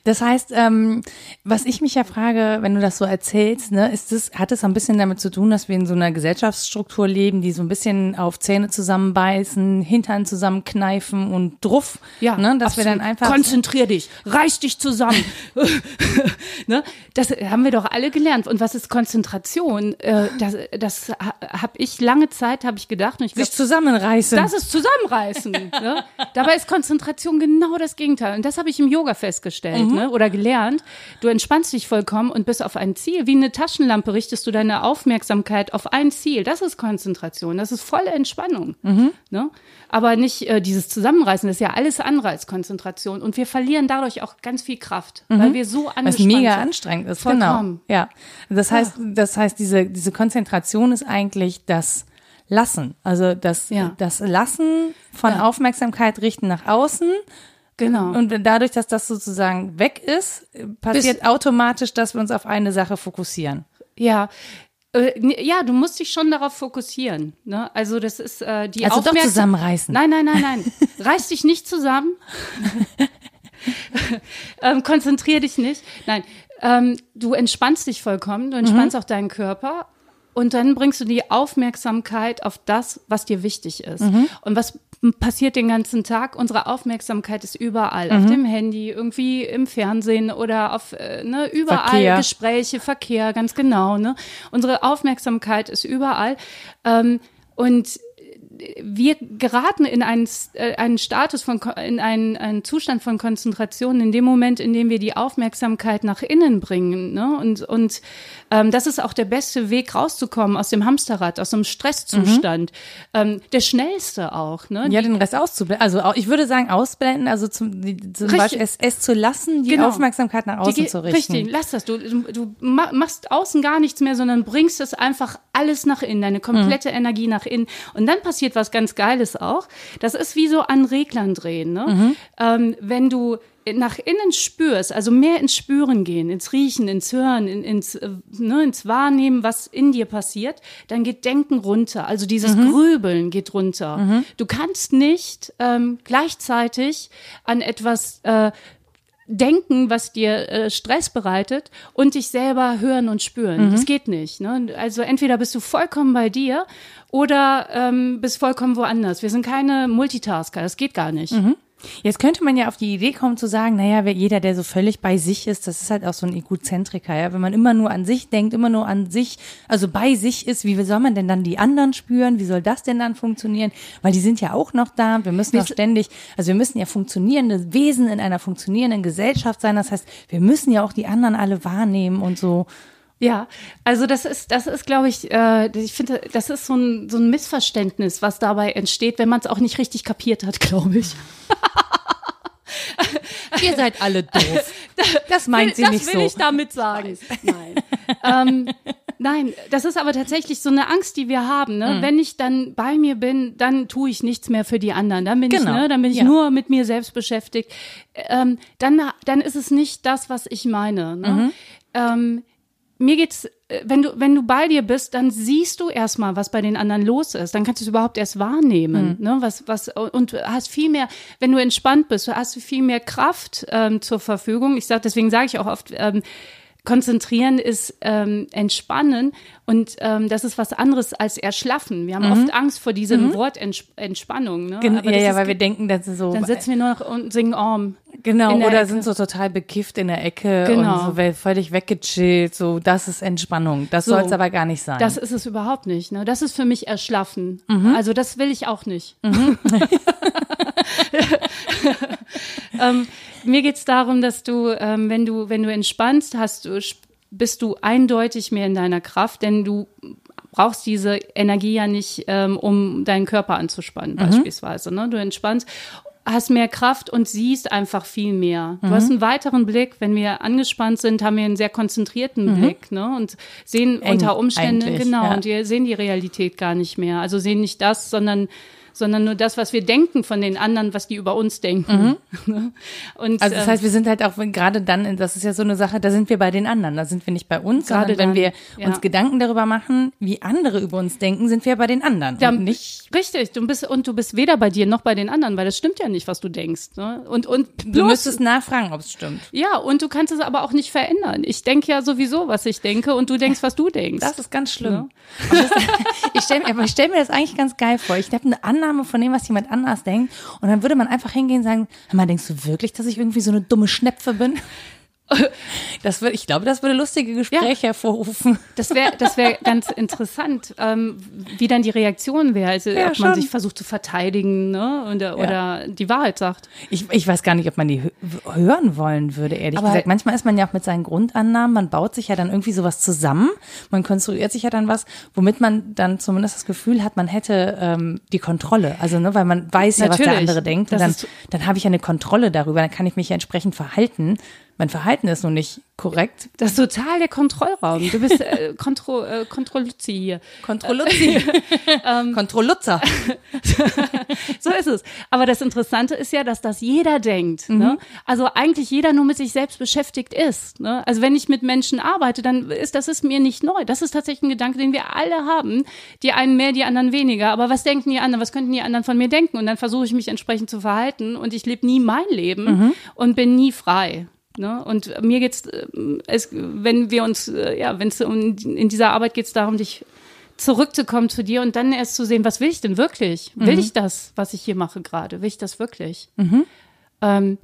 Das heißt, ähm, was ich mich ja frage, wenn du das so erzählst, ne, ist das, hat es ein bisschen damit zu tun, dass wir in so einer Gesellschaftsstruktur leben, die so ein bisschen auf Zähne zusammenbeißen, Hintern zusammenkneifen und druff, ja, ne, dass absolut. wir dann einfach konzentrier dich, reiß dich zusammen. <laughs> ne, das haben wir doch alle gelernt. Und was ist Konzentration? Äh, das, das habe ich lange Zeit habe ich gedacht. Und ich glaub, Sich zusammenreißen. Das ist zusammenreißen. ne? Dabei ist Konzentration genau das Gegenteil. Und das habe ich im Yoga festgestellt festgestellt mhm. ne, oder gelernt. Du entspannst dich vollkommen und bist auf ein Ziel. Wie eine Taschenlampe richtest du deine Aufmerksamkeit auf ein Ziel. Das ist Konzentration, das ist volle Entspannung. Mhm. Ne? Aber nicht äh, dieses Zusammenreißen, das ist ja alles andere als Konzentration. Und wir verlieren dadurch auch ganz viel Kraft, mhm. weil wir so angespannt Was mega sind. anstrengend ist, genau. Vollkommen. genau. Ja. Das heißt, das heißt, diese, diese Konzentration ist eigentlich das Lassen. Also das, ja. das Lassen von ja. Aufmerksamkeit richten nach außen Genau. Und dadurch, dass das sozusagen weg ist, passiert Bis, automatisch, dass wir uns auf eine Sache fokussieren. Ja. Äh, ja, du musst dich schon darauf fokussieren. Ne? Also das ist äh, die Also doch zusammenreißen. Nein, nein, nein, nein. <laughs> Reiß dich nicht zusammen. <laughs> ähm, konzentrier dich nicht. Nein, ähm, du entspannst dich vollkommen, du entspannst mhm. auch deinen Körper und dann bringst du die Aufmerksamkeit auf das, was dir wichtig ist. Mhm. Und was passiert den ganzen Tag? Unsere Aufmerksamkeit ist überall, mhm. auf dem Handy, irgendwie im Fernsehen oder auf äh, ne, überall Verkehr. Gespräche, Verkehr, ganz genau. Ne? Unsere Aufmerksamkeit ist überall. Ähm, und wir geraten in einen, äh, einen Status von, in einen, einen Zustand von Konzentration in dem Moment, in dem wir die Aufmerksamkeit nach innen bringen. Ne? Und, und ähm, das ist auch der beste Weg rauszukommen aus dem Hamsterrad, aus dem Stresszustand. Mhm. Ähm, der schnellste auch. Ne? Ja, den Rest auszublenden. Also ich würde sagen ausblenden, also zum, zum Beispiel es, es zu lassen, die genau. Aufmerksamkeit nach außen die, zu richten. Richtig, lass das. Du, du, machst außen gar nichts mehr, sondern bringst es einfach alles nach innen, deine komplette mhm. Energie nach innen. Und dann passiert was ganz Geiles auch. Das ist wie so an Reglern drehen. Ne? Mhm. Ähm, wenn du nach innen spürst, also mehr ins Spüren gehen, ins Riechen, ins Hören, in, ins, äh, ne, ins Wahrnehmen, was in dir passiert, dann geht Denken runter. Also dieses mhm. Grübeln geht runter. Mhm. Du kannst nicht ähm, gleichzeitig an etwas äh, denken, was dir äh, Stress bereitet und dich selber hören und spüren. Mhm. Das geht nicht. Ne? Also entweder bist du vollkommen bei dir oder ähm, bist vollkommen woanders. Wir sind keine Multitasker, das geht gar nicht. Mhm. Jetzt könnte man ja auf die Idee kommen zu sagen, naja, wer jeder, der so völlig bei sich ist, das ist halt auch so ein Egozentriker, ja. Wenn man immer nur an sich denkt, immer nur an sich, also bei sich ist, wie soll man denn dann die anderen spüren? Wie soll das denn dann funktionieren? Weil die sind ja auch noch da. Wir müssen auch ständig, also wir müssen ja funktionierende Wesen in einer funktionierenden Gesellschaft sein. Das heißt, wir müssen ja auch die anderen alle wahrnehmen und so. Ja, also das ist, das ist, glaube ich, äh, ich finde, das ist so ein, so ein Missverständnis, was dabei entsteht, wenn man es auch nicht richtig kapiert hat, <laughs> glaube ich. <laughs> Ihr seid alle doof. <laughs> Das meint sie das nicht so. Das will ich damit sagen. Nein. ähm, nein, das ist aber tatsächlich so eine Angst, die wir haben. Ne? Mhm. Wenn ich dann bei mir bin, dann tue ich nichts mehr für die anderen. Dann bin genau. ich, ne, dann bin ich ja. nur mit mir selbst beschäftigt. Ähm, dann, dann ist es nicht das, was ich meine. Ne? Mhm. Ähm, mir geht's, äh, wenn du, wenn du bei dir bist, dann siehst du erstmal, was bei den anderen los ist. Dann kannst du es überhaupt erst wahrnehmen. Mhm. Ne? Was, was, und hast viel mehr, wenn du entspannt bist, hast du viel mehr Kraft ähm, zur Verfügung. Ich sag, deswegen sage ich auch oft, ähm, konzentrieren ist ähm, entspannen und ähm, das ist was anderes als erschlaffen. Wir haben mhm. oft Angst vor diesem mhm. Wort Ents Entspannung. Ne? Gen ja, ja, weil wir denken, dass es so. Dann sitzen wir nur noch und singen Om. Genau, oder Ecke. sind so total bekifft in der Ecke genau. und so völlig weggechillt. So, das ist Entspannung. Das so, soll es aber gar nicht sein. Das ist es überhaupt nicht. Ne? Das ist für mich Erschlaffen. Mhm. Also das will ich auch nicht. Mhm. <laughs> <laughs> <laughs> ähm, mir geht's darum, dass du, ähm, wenn du, wenn du entspannst, hast du, bist du eindeutig mehr in deiner Kraft, denn du brauchst diese Energie ja nicht, ähm, um deinen Körper anzuspannen, mhm. beispielsweise. Ne? Du entspannst hast mehr Kraft und siehst einfach viel mehr. Du mhm. hast einen weiteren Blick. Wenn wir angespannt sind, haben wir einen sehr konzentrierten mhm. Blick ne? und sehen Eng unter Umständen, genau, ja. und wir sehen die Realität gar nicht mehr. Also sehen nicht das, sondern sondern nur das, was wir denken von den anderen, was die über uns denken. Mhm. <laughs> Und, also das ähm, heißt, wir sind halt auch gerade dann, das ist ja so eine Sache, da sind wir bei den anderen, da sind wir nicht bei uns, gerade sondern wenn wir ja. uns Gedanken darüber machen, wie andere über uns denken, sind wir bei den anderen. Ja, nicht richtig. Du bist und du bist weder bei dir noch bei den anderen, weil das stimmt ja nicht, was du denkst. Ne? Und und bloß, du müsstest nachfragen, ob es stimmt. Ja, und du kannst es aber auch nicht verändern. Ich denke ja sowieso, was ich denke, und du denkst, was du denkst. Das ist ganz schlimm. Ja? Das, <laughs> ich stelle mir, stell mir das eigentlich ganz geil vor. Ich habe eine Annahme Annahme von dem, was jemand anders denkt. Und dann würde man einfach hingehen und sagen, hör mal, denkst du wirklich, dass ich irgendwie so eine dumme Schnepfe bin? <laughs> Das würde, ich glaube, das würde lustige Gespräche ja. hervorrufen. Das wäre, das wäre <laughs> ganz interessant, ähm, wie dann die Reaktion wäre, also ja, ob man sich versucht zu verteidigen, ne, oder, ja. oder die Wahrheit sagt. Ich, ich weiß gar nicht, ob man die hören wollen würde, ehrlich Aber gesagt. Manchmal ist man ja auch mit seinen Grundannahmen, man baut sich ja dann irgendwie sowas zusammen, man konstruiert sich ja dann was, womit man dann zumindest das Gefühl hat, man hätte ähm, die Kontrolle. Also, ne, weil man weiß ja, was der andere denkt. Und dann, dann habe ich ja eine Kontrolle darüber, dann kann ich mich ja entsprechend verhalten mein Verhalten ist noch nicht korrekt. Das ist total der Kontrollraum. Du bist äh, <laughs> Kontro, äh, Kontrolluzzi hier. Kontrolluzzi. <laughs> ähm, Kontrollutzer. <laughs> so ist es. Aber das Interessante ist ja, dass das jeder denkt. Ne? Mhm. Ne? Also eigentlich jeder nur mit sich selbst beschäftigt ist. Ne? Also wenn ich mit Menschen arbeite, dann ist das ist mir nicht neu. Das ist tatsächlich ein Gedanke, den wir alle haben. Die einen mehr, die anderen weniger. Aber was denken die anderen? Was könnten die anderen von mir denken? Und dann versuche ich mich entsprechend zu verhalten und ich lebe nie mein Leben mhm. und bin nie frei. Ne? Und mir geht's, äh, es, wenn wir uns, äh, ja, wenn es um, in dieser Arbeit geht es darum, dich zurückzukommen zu dir und dann erst zu sehen, was will ich denn wirklich? Will mhm. ich das, was ich hier mache gerade? Will ich das wirklich? Mhm. Ähm,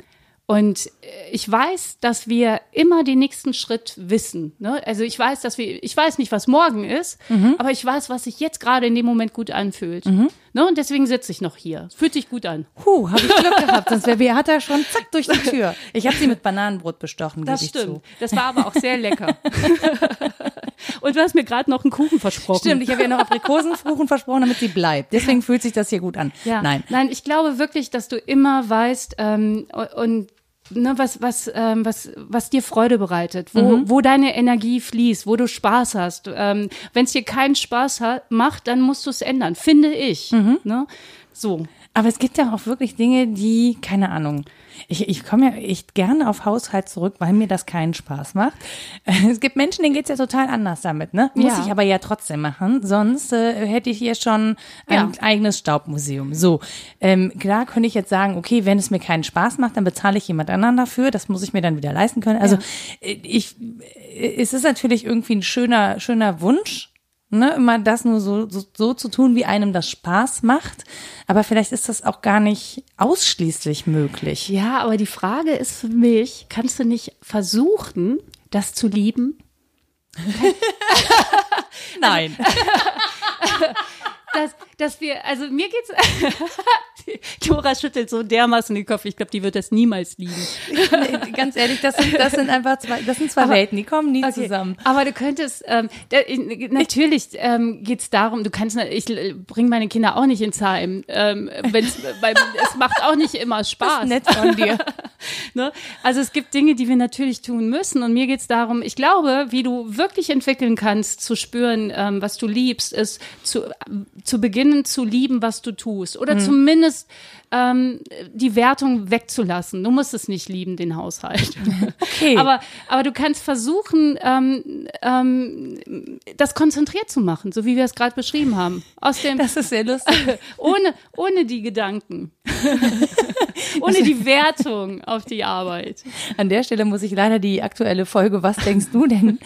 und ich weiß, dass wir immer den nächsten Schritt wissen. Ne? Also ich weiß, dass wir, ich weiß nicht, was morgen ist, mhm. aber ich weiß, was sich jetzt gerade in dem Moment gut anfühlt. Mhm. Ne? Und deswegen sitze ich noch hier. Fühlt sich gut an. Huh, habe ich Glück gehabt. Sonst wäre Beata schon zack durch die Tür. Ich habe sie mit Bananenbrot bestochen. Das stimmt. Das war aber auch sehr lecker. <laughs> Und du hast mir gerade noch einen Kuchen versprochen. Stimmt, ich habe ja noch Aprikosenkuchen versprochen, damit sie bleibt. Deswegen fühlt sich das hier gut an. Ja. Nein. Nein, ich glaube wirklich, dass du immer weißt ähm, und ne, was, was, ähm, was, was dir Freude bereitet, wo, mhm. wo deine Energie fließt, wo du Spaß hast. Ähm, Wenn es dir keinen Spaß hat, macht, dann musst du es ändern, finde ich. Mhm. Ne? So. Aber es gibt ja auch wirklich Dinge, die, keine Ahnung, ich, ich komme ja echt gerne auf Haushalt zurück, weil mir das keinen Spaß macht. <laughs> Es gibt Menschen, denen geht's ja total anders damit, ne? Muss ja. ich aber ja trotzdem machen, sonst äh, hätte ich hier schon ein ja. eigenes Staubmuseum. So, ähm, klar könnte ich jetzt sagen, okay, wenn es mir keinen Spaß macht, dann bezahle ich jemand anderen dafür, das muss ich mir dann wieder leisten können. Also ja. Äh, ich, äh, es ist natürlich irgendwie ein schöner, schöner Wunsch, ne, immer das nur so, so, so zu tun, wie einem das Spaß macht. Aber vielleicht ist das auch gar nicht ausschließlich möglich. Ja, aber die Frage ist für mich, kannst du nicht versuchen, das zu lieben? <laughs> Nein. <laughs> dass, dass wir, also mir geht's, <laughs> Dora schüttelt so dermaßen den Kopf, ich glaube, die wird das niemals lieben. Nee, ganz ehrlich, das sind, das sind einfach zwei, das sind zwei aber, Welten, die kommen nie okay, zusammen. Aber du könntest, ähm, da, natürlich ähm, geht's darum, du kannst, ich bringe meine Kinder auch nicht ins Heim, ähm, wenn's, <laughs> weil es macht auch nicht immer Spaß. Das ist nett von dir. <laughs> ne? Also es gibt Dinge, die wir natürlich tun müssen und mir geht's darum, ich glaube, wie du wirklich entwickeln kannst, zu spüren, ähm, was du liebst, ist zu zu beginnen zu lieben, was du tust. Oder mhm. zumindest ähm, die Wertung wegzulassen. Du musst es nicht lieben, den Haushalt. <laughs> Okay. aber, aber du kannst versuchen, ähm, ähm, das konzentriert zu machen, so wie wir es gerade beschrieben haben. Aus dem, <laughs> das ist sehr lustig. <laughs> ohne, ohne die Gedanken. ohne die Wertung auf die Arbeit. An der Stelle muss ich leider die aktuelle Folge Was denkst du denn?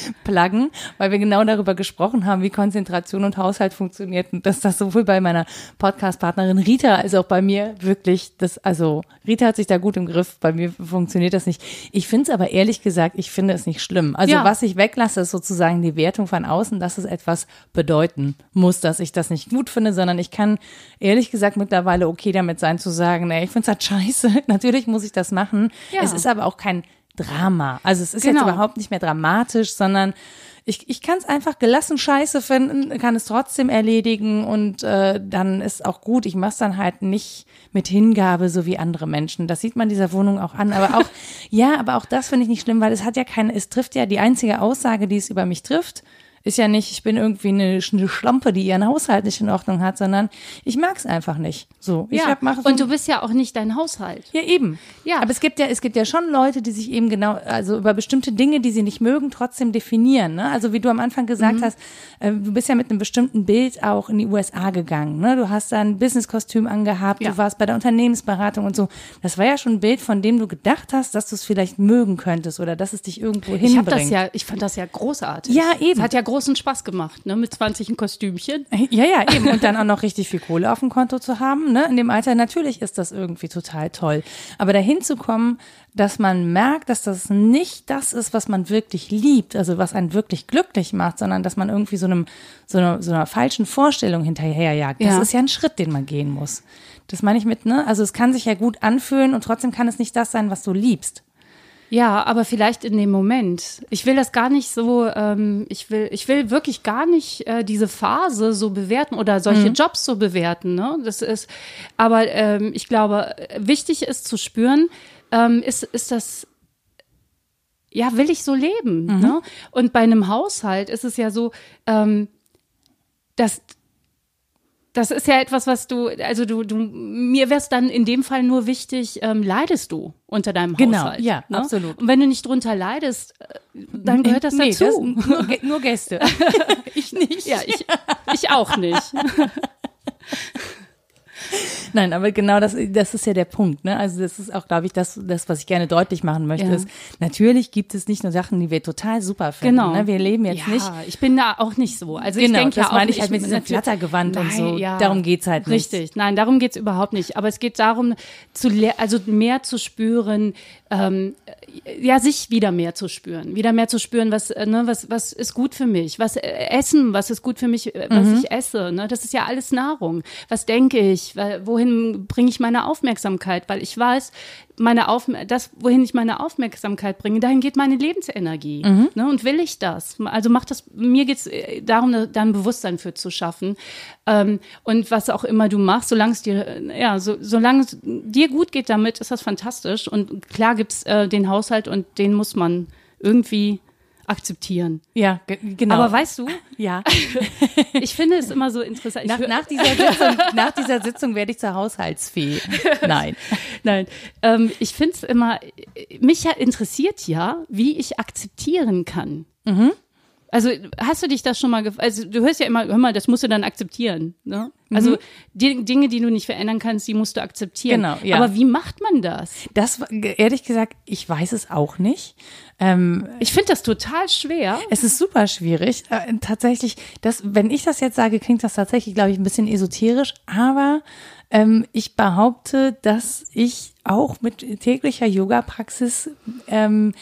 <laughs> pluggen, weil wir genau darüber gesprochen haben, wie Konzentration und Haushalt funktioniert und dass das sowohl bei meiner Podcast-Partnerin Rita als auch bei mir wirklich das, also Rita hat sich da gut im Griff, bei mir funktioniert das nicht. Ich finde es aber ehrlich gesagt, ich finde es nicht schlimm. Also ja. was ich weglasse, ist sozusagen die Wertung von außen, dass es etwas bedeuten muss, dass ich das nicht gut finde, sondern ich kann ehrlich gesagt mittlerweile okay damit sein zu sagen, nee, ich finde es halt <laughs> scheiße. Natürlich muss ich das machen. Ja. Es ist aber auch kein Drama. Also es ist genau. jetzt überhaupt nicht mehr dramatisch, sondern ich, ich kann es einfach gelassen scheiße finden, kann es trotzdem erledigen und äh, dann ist auch gut. Ich mache dann halt nicht mit Hingabe, so wie andere Menschen. Das sieht man dieser Wohnung auch an. Aber auch, <laughs> ja, aber auch das finde ich nicht schlimm, weil es hat ja keine, es trifft ja die einzige Aussage, die es über mich trifft, ist ja nicht, ich bin irgendwie eine, eine Schlampe, die ihren Haushalt nicht in Ordnung hat, sondern ich mag es einfach nicht. So, ich ja. hab, mach so und du bist ja auch nicht dein Haushalt. Ja, eben. Ja. Aber es gibt ja, es gibt ja schon Leute, die sich eben genau, also über bestimmte Dinge, die sie nicht mögen, trotzdem definieren. Ne? Also wie du am Anfang gesagt mhm. hast, äh, du bist ja mit einem bestimmten Bild auch in die USA gegangen. Ne? Du hast da ein Businesskostüm angehabt, ja. du warst bei der Unternehmensberatung und so. Das war ja schon ein Bild, von dem du gedacht hast, dass du es vielleicht mögen könntest oder dass es dich irgendwo hinbringt. Ich hab das ja, ich fand das ja großartig. Ja, eben. Es hat ja großen Spaß gemacht, ne? Mit 20 ein Kostümchen. Ja, ja, eben. Und dann auch noch richtig viel Kohle auf dem Konto zu haben, ne? In dem Alter, natürlich ist das irgendwie total toll. Aber dahin zu kommen, dass man merkt, dass das nicht das ist, was man wirklich liebt, also was einen wirklich glücklich macht, sondern dass man irgendwie so einem, so einer, so einer falschen Vorstellung hinterherjagt. Das ja. ist ja ein Schritt, den man gehen muss. Das meine ich mit, ne? Also es kann sich ja gut anfühlen und trotzdem kann es nicht das sein, was du liebst. Ja, aber vielleicht in dem Moment. Ich will das gar nicht so, ähm, ich will, ich will wirklich gar nicht äh, diese Phase so bewerten oder solche mhm. Jobs so bewerten. Ne? Das ist, aber ähm, ich glaube, wichtig ist zu spüren, ähm, ist, ist das ja, will ich so leben? Mhm. Ne? Und bei einem Haushalt ist es ja so, ähm, dass das ist ja etwas, was du, also du, du, mir wäre es dann in dem Fall nur wichtig, ähm, leidest du unter deinem genau, Haushalt? Genau, ja, ne? absolut. Und wenn du nicht drunter leidest, äh, dann gehört das nee, dazu. Das nur, nur Gäste. <laughs> ich nicht. Ja, ich, ich auch nicht. <laughs> <laughs> Nein, aber genau das, das ist ja der Punkt. Ne? Also das ist auch, glaube ich, das, das, was ich gerne deutlich machen möchte. Ja. Ist, natürlich gibt es nicht nur Sachen, die wir total super finden. Genau. Ne? Wir leben jetzt ja, nicht. ich bin da auch nicht so. Also genau, ich denke ja auch, meine ich halt mit diesem Flattergewand und so. Ja, darum geht's halt nicht. Richtig. Nein, darum geht's überhaupt nicht. Aber es geht darum, zu also mehr zu spüren, ähm, ja, sich wieder mehr zu spüren, wieder mehr zu spüren, was, äh, ne, was, was ist gut für mich, was äh, essen, was ist gut für mich, äh, was mhm. ich esse, ne, das ist ja alles Nahrung. Was denke ich, wohin bringe ich meine Aufmerksamkeit, weil ich weiß, meine Auf das, wohin ich meine Aufmerksamkeit bringe, dahin geht meine Lebensenergie. Mhm. Ne, und will ich das? Also macht das, mir geht es äh, darum, da ein Bewusstsein für zu schaffen. Ähm, und was auch immer du machst, solange es dir, ja, so, solange es dir gut geht damit, ist das fantastisch. Und klar gibt's äh, den Haushalt und den muss man irgendwie akzeptieren. Ja, genau. Aber weißt du, <laughs> ja, <laughs> ich finde es immer so interessant. Nach, nach, dieser, Sitzung, nach dieser Sitzung werde ich zur Haushaltsfee. <laughs> Nein. Nein. Ähm, ich finde es immer, mich interessiert ja, wie ich akzeptieren kann. Mhm. Also hast du dich das schon mal, also du hörst ja immer, hör mal, das musst du dann akzeptieren. Ne? Also die Dinge, die du nicht verändern kannst, die musst du akzeptieren. Genau, ja. Aber wie macht man das? Das, ehrlich gesagt, ich weiß es auch nicht. Ähm, Ich finde das total schwer. Es ist super schwierig. Äh, tatsächlich, das, wenn ich das jetzt sage, klingt das tatsächlich, glaube ich, ein bisschen esoterisch, aber ähm, ich behaupte, dass ich auch mit täglicher Yoga-Praxis ähm,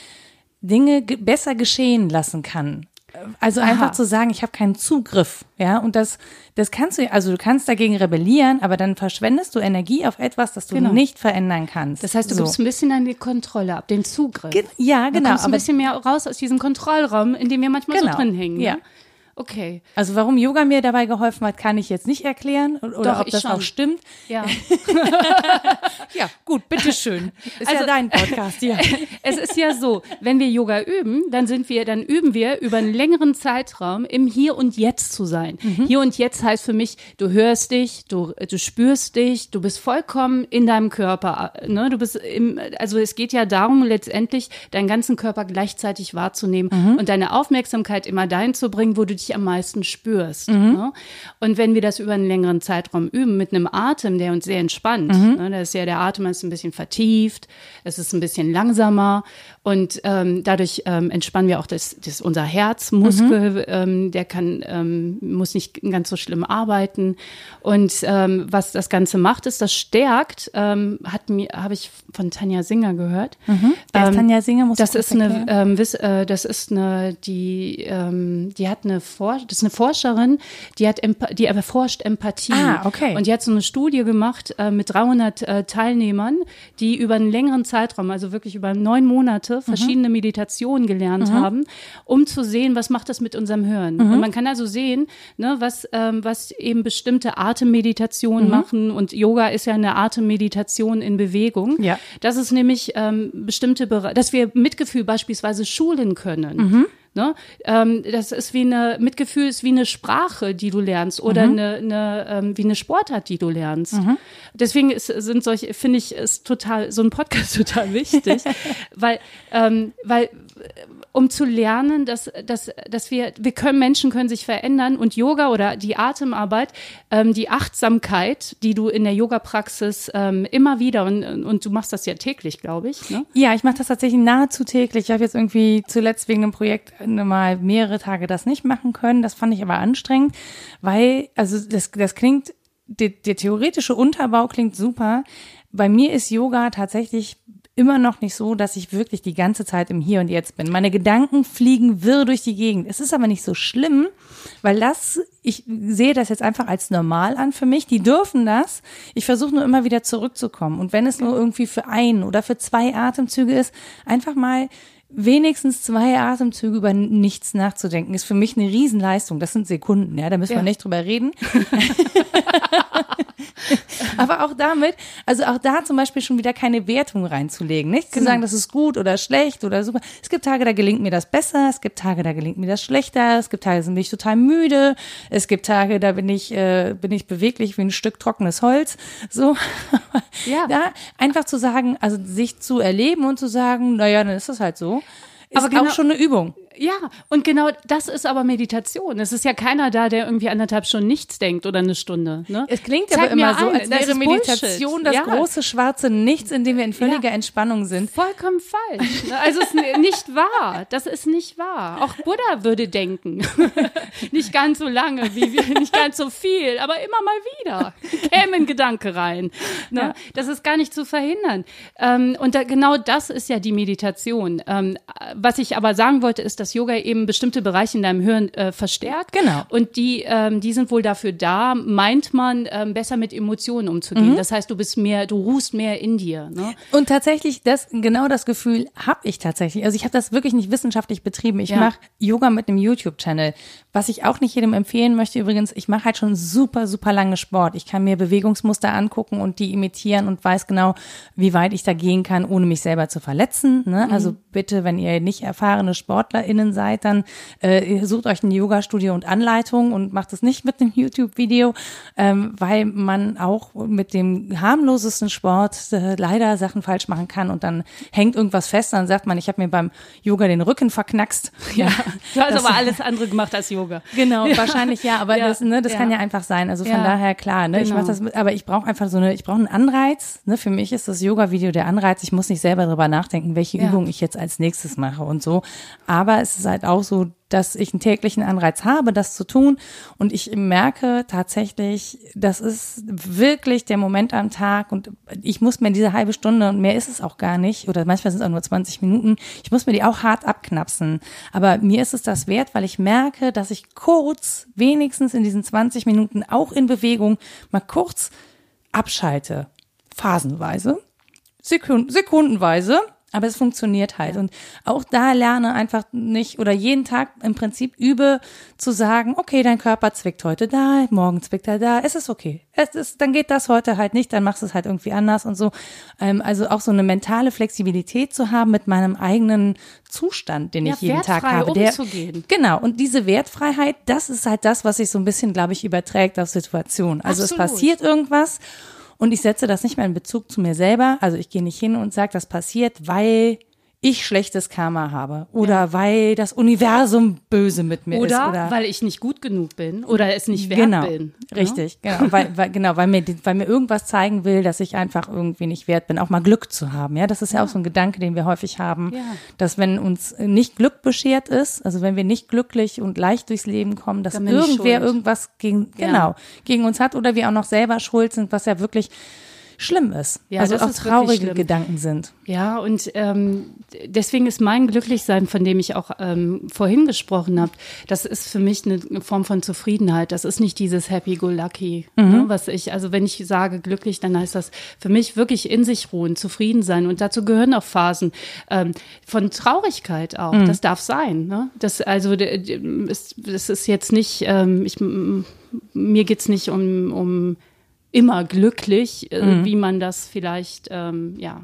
Dinge ge besser geschehen lassen kann. Also einfach Aha. zu sagen, ich habe keinen Zugriff, ja, und das, das kannst du, also du kannst dagegen rebellieren, aber dann verschwendest du Energie auf etwas, das du Genau. nicht verändern kannst. Das heißt, du so. gibst ein bisschen an die Kontrolle ab, den Zugriff. Ge- ja, Du genau. kommst ein aber- bisschen mehr raus aus diesem Kontrollraum, in dem wir manchmal Genau, so drin hängen. Ne? Okay. Also warum Yoga mir dabei geholfen hat, kann ich jetzt nicht erklären oder Doch, ob das schon. auch stimmt. Ja. <laughs> Ja, gut, bitteschön. Ist Also- ja dein Podcast, ja. <laughs> es ist ja so, wenn wir Yoga üben, dann sind wir, dann üben wir über einen längeren Zeitraum im Hier und Jetzt zu sein. Mhm. Hier und Jetzt heißt für mich, du hörst dich, du, du spürst dich, du bist vollkommen in deinem Körper. Ne? Du bist im, also es geht ja darum, letztendlich deinen ganzen Körper gleichzeitig wahrzunehmen Mhm. und deine Aufmerksamkeit immer dahin zu bringen, wo du dich am meisten spürst. Mhm. Ne? Und wenn wir das über einen längeren Zeitraum üben, mit einem Atem, der uns sehr entspannt, Mhm. ne? da ist ja der Atem ist ein bisschen vertieft, es ist ein bisschen langsamer und ähm, dadurch ähm, entspannen wir auch das, das unser Herzmuskel, Mhm. ähm, der kann ähm, muss nicht ganz so schlimm arbeiten und ähm, was das Ganze macht, ist das stärkt, ähm, hat mir habe ich von Tanja Singer gehört. Wer ist Ähm, Tanja Singer? Muss das ist eine, ähm, Wiss, äh, das ist eine, die, ähm, die hat eine, For das ist eine Forscherin, die hat, die erforscht Empathie. Ah, okay. Und die hat so eine Studie gemacht äh, mit 300 äh, Teilnehmern, die über einen längeren Zeitraum, also wirklich über neun Monate, verschiedene Meditationen gelernt haben, um zu sehen, was macht das mit unserem Hören. Und man kann also sehen, ne, was, ähm, was eben bestimmte Atemmeditationen machen. Und Yoga ist ja eine Atemmeditation in Bewegung. Ja. Das ist nämlich ähm, bestimmte Bereiche, dass wir Mitgefühl beispielsweise schulen können. Mhm. Ne? Ähm, das ist wie eine, Mitgefühl ist wie eine Sprache, die du lernst oder Mhm. eine, eine ähm, wie eine Sportart, die du lernst. Deswegen ist, sind solche, finde ich, ist total, so ein Podcast <laughs> total wichtig, weil, ähm, weil, um zu lernen, dass, dass, dass wir, wir können, Menschen können sich verändern und Yoga oder die Atemarbeit, ähm, die Achtsamkeit, die du in der Yoga-Praxis ähm, immer wieder, und, und du machst das ja täglich, glaube ich, ne? Ja, ich mache das tatsächlich nahezu täglich. Ich habe jetzt irgendwie zuletzt wegen einem Projekt mal mehrere Tage das nicht machen können. Das fand ich aber anstrengend, weil, also das, das klingt, der, der theoretische Unterbau klingt super. Bei mir ist Yoga tatsächlich immer noch nicht so, dass ich wirklich die ganze Zeit im Hier und Jetzt bin. Meine Gedanken fliegen wirr durch die Gegend. Es ist aber nicht so schlimm, weil das, ich sehe das jetzt einfach als normal an für mich. Die dürfen das. Ich versuche nur immer wieder zurückzukommen. Und wenn es nur irgendwie für ein oder für zwei Atemzüge ist, einfach mal wenigstens zwei Atemzüge über nichts nachzudenken, ist für mich eine Riesenleistung. Das sind Sekunden, ja, da müssen Ja. wir nicht drüber reden. <laughs> Aber auch damit, also auch da zum Beispiel schon wieder keine Wertung reinzulegen, nicht? Zu sagen, das ist gut oder schlecht oder super. Es gibt Tage, da gelingt mir das besser, es gibt Tage, da gelingt mir das schlechter, es gibt Tage, da bin ich total müde, es gibt Tage, da bin ich, äh, bin ich beweglich wie ein Stück trockenes Holz. So. Ja. <laughs> Da einfach zu sagen, also sich zu erleben und zu sagen, naja, dann ist das halt so. Ist Aber genau- auch schon eine Übung. Ja, und genau das ist aber Meditation. Es ist ja keiner da, der irgendwie anderthalb Stunden nichts denkt oder eine Stunde. Ne? Es klingt Zeig aber immer so, als wäre Meditation Bullshit. das Ja. große schwarze Nichts, in dem wir in völliger Ja. Entspannung sind. Vollkommen falsch. ne? Also es ist nicht wahr. Das ist nicht wahr. Auch Buddha würde denken. <laughs> nicht ganz so lange, wie wir, nicht ganz so viel, aber immer mal wieder käme ein Gedanke rein. Ne? Das ist gar nicht zu verhindern. Ähm, und da, genau das ist ja die Meditation. Ähm, was ich aber sagen wollte, ist, dass Yoga eben bestimmte Bereiche in deinem Hirn äh, verstärkt. Genau. Und die, ähm, die sind wohl dafür da, meint man, ähm, besser mit Emotionen umzugehen. Das heißt, du bist mehr, du ruhst mehr in dir. Ne? Und tatsächlich, das genau das Gefühl habe ich tatsächlich. Also ich habe das wirklich nicht wissenschaftlich betrieben. Ich Ja. mache Yoga mit einem YouTube-Channel. Was ich auch nicht jedem empfehlen möchte übrigens, ich mache halt schon super, super lange Sport. Ich kann mir Bewegungsmuster angucken und die imitieren und weiß genau, wie weit ich da gehen kann, ohne mich selber zu verletzen. Ne? Also bitte, wenn ihr nicht erfahrene SportlerInnen YogalerInnen seid, dann äh, sucht euch ein Yoga-Studio und Anleitung und macht es nicht mit einem YouTube-Video, ähm, weil man auch mit dem harmlosesten Sport äh, leider Sachen falsch machen kann und dann hängt irgendwas fest, dann sagt man, ich habe mir beim Yoga den Rücken verknackst. <laughs> Ja, <laughs> du hast aber alles andere gemacht als Yoga. Genau, ja. wahrscheinlich ja, aber ja. das, ne, das ja. kann ja einfach sein. Also von daher klar, ne, genau. ich mach das, mit, aber ich brauche einfach so eine, ich brauche einen Anreiz. Ne, für mich ist das Yoga-Video der Anreiz. Ich muss nicht selber darüber nachdenken, welche Übung ich jetzt als nächstes mache und so. Aber es ist halt auch so, dass ich einen täglichen Anreiz habe, das zu tun. Und ich merke tatsächlich, das ist wirklich der Moment am Tag und ich muss mir diese halbe Stunde und mehr ist es auch gar nicht oder manchmal sind es auch nur 20 Minuten, ich muss mir die auch hart abknapsen. Aber mir ist es das wert, weil ich merke, dass ich kurz, wenigstens in diesen 20 Minuten auch in Bewegung, mal kurz abschalte. Phasenweise, Sekunden, sekundenweise aber es funktioniert halt. Und auch da lerne einfach nicht oder jeden Tag im Prinzip übe zu sagen, okay, dein Körper zwickt heute da, morgen zwickt er da, es ist okay. Es ist, dann geht das heute halt nicht, dann machst du es halt irgendwie anders und so. Ähm, also auch so eine mentale Flexibilität zu haben mit meinem eigenen Zustand, den ja, ich jeden Tag habe. Der, umzugehen. Genau. Und diese Wertfreiheit, das ist halt das, was sich so ein bisschen, glaube ich, überträgt auf Situationen. Also Absolut. es passiert irgendwas und ich setze das nicht mehr in Bezug zu mir selber. Also ich gehe nicht hin und sage, das passiert, weil ich schlechtes Karma habe oder ja. weil das Universum böse mit mir oder ist oder weil ich nicht gut genug bin oder es nicht wert genau, bin. Richtig, ja? genau, weil, weil genau, weil mir weil mir irgendwas zeigen will, dass ich einfach irgendwie nicht wert bin, auch mal Glück zu haben. Ja, das ist ja, ja auch so ein Gedanke, den wir häufig haben, dass wenn uns nicht Glück beschert ist, also wenn wir nicht glücklich und leicht durchs Leben kommen, dass irgendwer irgendwas gegen genau gegen uns hat oder wir auch noch selber schuld sind, was ja wirklich schlimm ist. Ja, also auch traurige Gedanken sind. Ja, und ähm, deswegen ist mein Glücklichsein, von dem ich auch ähm, vorhin gesprochen habe, das ist für mich eine Form von Zufriedenheit. Das ist nicht dieses Happy-Go-Lucky, ne, mhm. ne, was ich, also wenn ich sage glücklich, dann heißt das für mich wirklich in sich ruhen, zufrieden sein. Und dazu gehören auch Phasen ähm, von Traurigkeit auch. Mhm. Das darf sein. Ne? Das also das ist jetzt nicht, ähm, ich, mir geht's nicht um, um immer glücklich, äh, mhm. wie man das vielleicht, ähm, ja.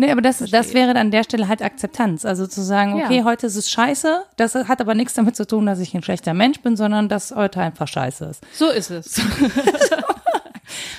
Nee, aber das, das wäre an der Stelle halt Akzeptanz. Also zu sagen, okay, ja. heute ist es scheiße, das hat aber nichts damit zu tun, dass ich ein schlechter Mensch bin, sondern dass heute einfach scheiße ist. So ist es. <laughs> <laughs>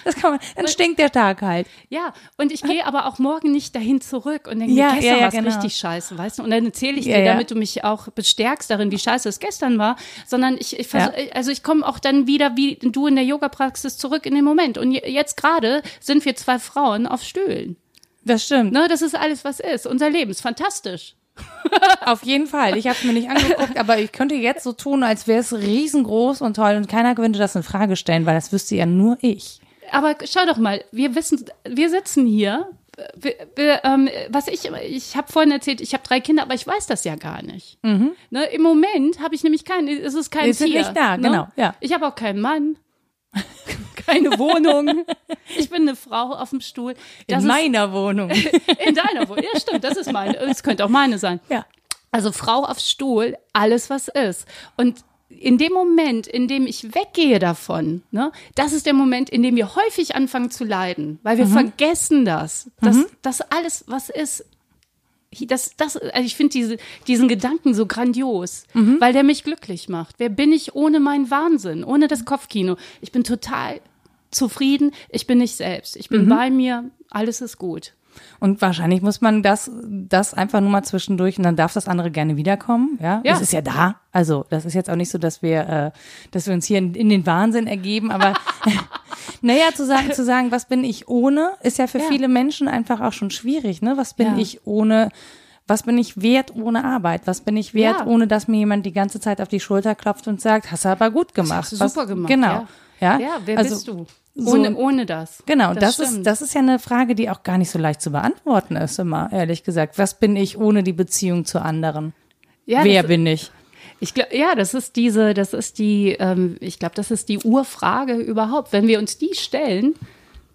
Das kann man, dann stinkt der Tag halt. Ja, und ich gehe aber auch morgen nicht dahin zurück und denke, ja, gestern ja, ja, war es genau. richtig scheiße, weißt du? Und dann erzähle ich dir, damit du mich auch bestärkst darin, wie scheiße es gestern war, sondern ich, ich versuch, also ich komme auch dann wieder wie du in der Yoga-Praxis zurück in den Moment. Und jetzt gerade sind wir zwei Frauen auf Stühlen. Das stimmt. Ne, das ist alles, was ist. Unser Leben ist fantastisch. <laughs> Auf jeden Fall. Ich habe es mir nicht angeguckt, aber ich könnte jetzt so tun, als wäre es riesengroß und toll und keiner könnte das in Frage stellen, weil das wüsste ja nur ich aber schau doch mal, wir wissen, wir sitzen hier. Wir, wir, ähm, was ich, ich habe vorhin erzählt, ich habe drei Kinder, aber ich weiß das ja gar nicht. Mhm. Ne, Im Moment habe ich nämlich keinen, es ist kein wir sind Tier. nicht da, ne? genau. Ja. Ich habe auch keinen Mann, <laughs> keine Wohnung. <laughs> Ich bin eine Frau auf dem Stuhl. Das in meiner ist, Wohnung. <laughs> In deiner Wohnung. Ja, stimmt, das ist meine. Es könnte auch meine sein. Ja. Also Frau auf Stuhl, alles was ist. Und in dem Moment, in dem ich weggehe davon, ne, das ist der Moment, in dem wir häufig anfangen zu leiden, weil wir mhm. vergessen das, dass mhm. das alles, was ist, das, das, also ich finde diese, diesen Gedanken so grandios, mhm. weil der mich glücklich macht. Wer bin ich ohne meinen Wahnsinn, ohne das Kopfkino? Ich bin total zufrieden, ich bin nicht selbst, ich bin mhm. bei mir, alles ist gut. Und wahrscheinlich muss man das, das einfach nur mal zwischendurch und dann darf das andere gerne wiederkommen. Ja, ja. das ist ja da. Also das ist jetzt auch nicht so, dass wir, äh, dass wir uns hier in, in den Wahnsinn ergeben. Aber <laughs> naja, zu sagen, zu sagen, was bin ich ohne, ist ja für ja. viele Menschen einfach auch schon schwierig. Ne, was bin ja. ich ohne? Was bin ich wert ohne Arbeit? Was bin ich wert, ohne dass mir jemand die ganze Zeit auf die Schulter klopft und sagt, hast du aber gut gemacht. Das hast du super gemacht. Genau. Ja, ja wer also, bist du? Ohne, ohne das. Genau, das, das ist, das ist ja eine Frage, die auch gar nicht so leicht zu beantworten ist, immer, ehrlich gesagt. Was bin ich ohne die Beziehung zu anderen? Ja, Wer bin ich? Ich glaube, ja, das ist diese, das ist die, ähm, ich glaube, das ist die Urfrage überhaupt. Wenn wir uns die stellen,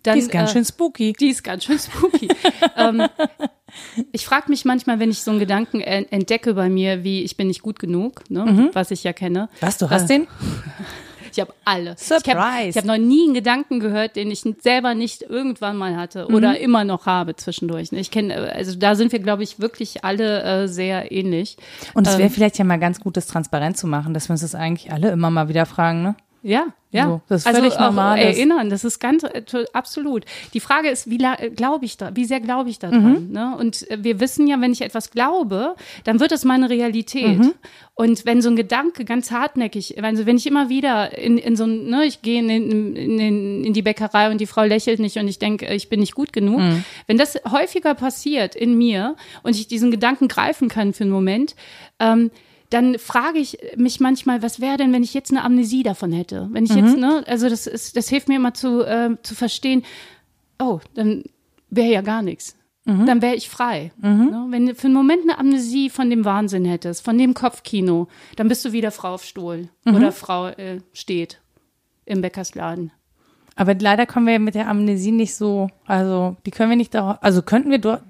dann. Die ist ganz äh, schön spooky. Die ist ganz schön spooky. <laughs> ähm, ich frage mich manchmal, wenn ich so einen Gedanken entdecke bei mir, wie ich bin nicht gut genug, ne, mhm. was ich ja kenne. Was, du hast äh, den? <laughs> Ich habe alle. Surprise. Ich habe hab noch nie einen Gedanken gehört, den ich selber nicht irgendwann mal hatte oder Mhm. immer noch habe zwischendurch. Ich kenne, also da sind wir, glaube ich, wirklich alle äh, sehr ähnlich. Und es wäre Ähm, vielleicht ja mal ganz gut, das transparent zu machen, dass wir uns das eigentlich alle immer mal wieder fragen, ne? Ja, ja. So, das ist also völlig normal, Erinnern, das ist ganz äh, absolut. Die Frage ist, wie glaube ich da, wie sehr glaube ich daran? Mhm. Ne? Und äh, wir wissen ja, wenn ich etwas glaube, dann wird das meine Realität. Mhm. Und wenn so ein Gedanke ganz hartnäckig, also wenn ich immer wieder in, in so ein, ne, ich gehe in, in, in die Bäckerei und die Frau lächelt nicht und ich denke, ich bin nicht gut genug. Mhm. Wenn das häufiger passiert in mir und ich diesen Gedanken greifen kann für einen Moment, ähm, dann frage ich mich manchmal, was wäre denn, wenn ich jetzt eine Amnesie davon hätte? Wenn ich Mhm. jetzt, ne, also das ist, das hilft mir immer zu, äh, zu verstehen, oh, dann wäre ja gar nichts. Mhm. Dann wäre ich frei. Ne? Wenn du für einen Moment eine Amnesie von dem Wahnsinn hättest, von dem Kopfkino, dann bist du wieder Frau auf Stuhl Mhm. oder Frau äh, steht im Bäckersladen. Aber leider kommen wir mit der Amnesie nicht so, also die können wir nicht dauerhaft, also könnten wir dort,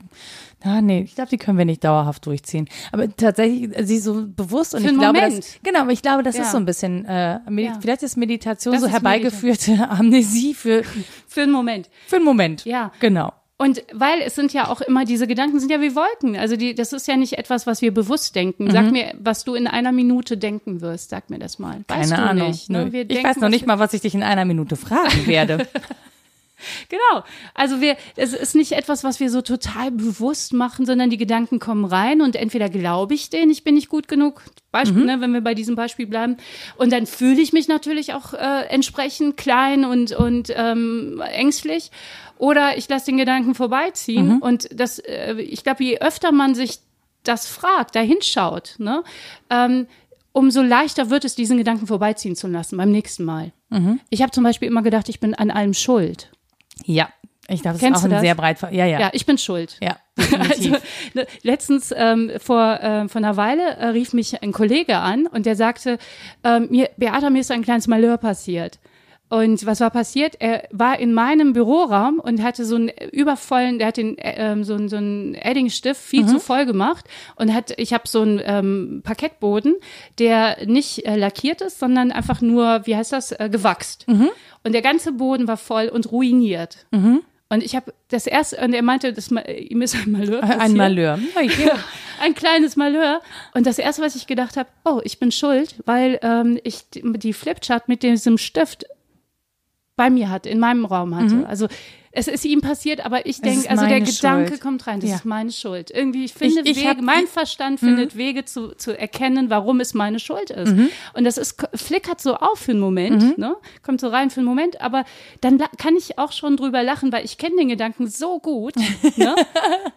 ah nee, ich glaube, die können wir nicht dauerhaft durchziehen. Aber tatsächlich, äh, sie so bewusst und Für ich glaube, Moment. das, genau, aber ich glaube, das Ja. ist so ein bisschen, äh, Ja. vielleicht ist Meditation Das so ist herbeigeführte <laughs> Amnesie für, <laughs> Für einen Moment. für einen Moment. Ja. Genau. Und weil es sind ja auch immer, diese Gedanken sind ja wie Wolken. Also die, das ist ja nicht etwas, was wir bewusst denken. Mhm. Sag mir, was du in einer Minute denken wirst. Sag mir das mal. Weißt Keine du Ahnung. nicht. Ne? Ich denken, weiß noch nicht mal, was ich dich in einer Minute fragen werde. <laughs> <laughs> Genau. Also wir, es ist nicht etwas, was wir so total bewusst machen, sondern die Gedanken kommen rein und entweder glaube ich denen, ich bin nicht gut genug. Beispiel, Mhm. ne, wenn wir bei diesem Beispiel bleiben. Und dann fühle ich mich natürlich auch äh, entsprechend klein und, und ähm, ängstlich. Oder ich lasse den Gedanken Mhm. vorbeiziehen. Und das, äh, ich glaube, je öfter man sich das fragt, da hinschaut, ne, ähm, umso leichter wird es, diesen Gedanken vorbeiziehen zu lassen beim nächsten Mal. Mhm. Ich habe zum Beispiel immer gedacht, ich bin an allem schuld. Ja. Ich glaube, das Kennst ist auch ein das? sehr breit, ja, ja. Ja, ich bin schuld. Ja, <laughs> Also, ne, letztens ähm, vor, äh, vor einer Weile äh, rief mich ein Kollege an und der sagte, ähm, mir, Beata, mir ist ein kleines Malheur passiert. Und was war passiert? Er war in meinem Büroraum und hatte so einen übervollen, der hat den, äh, ähm, so, einen- so einen Eddingstift viel zu voll gemacht und hat, ich habe so einen ähm, Parkettboden, der nicht äh, lackiert ist, sondern einfach nur, wie heißt das, äh, gewachst. Und der ganze Boden war voll und ruiniert. Und ich habe das erste, und er meinte, das, ihm ist ein Malheur passiert. ein Malheur. <laughs> Ein kleines Malheur. Und das erste, was ich gedacht habe, oh, ich bin schuld, weil ähm, ich die Flipchart mit diesem Stift bei mir hatte, in meinem Raum hatte. Also es ist ihm passiert, aber ich Mhm. denke, also der Gedanke Schuld. kommt rein, das Ja. ist meine Schuld. Irgendwie, ich finde Ich- ich Wege, hab- Mhm. mein Verstand findet Wege zu, zu erkennen, warum es meine Schuld ist. Mhm. Und das ist, flickert so auf für einen Moment, ne? kommt so rein für einen Moment, aber dann kann ich auch schon drüber lachen, weil ich kenne den Gedanken so gut, <laughs> ne?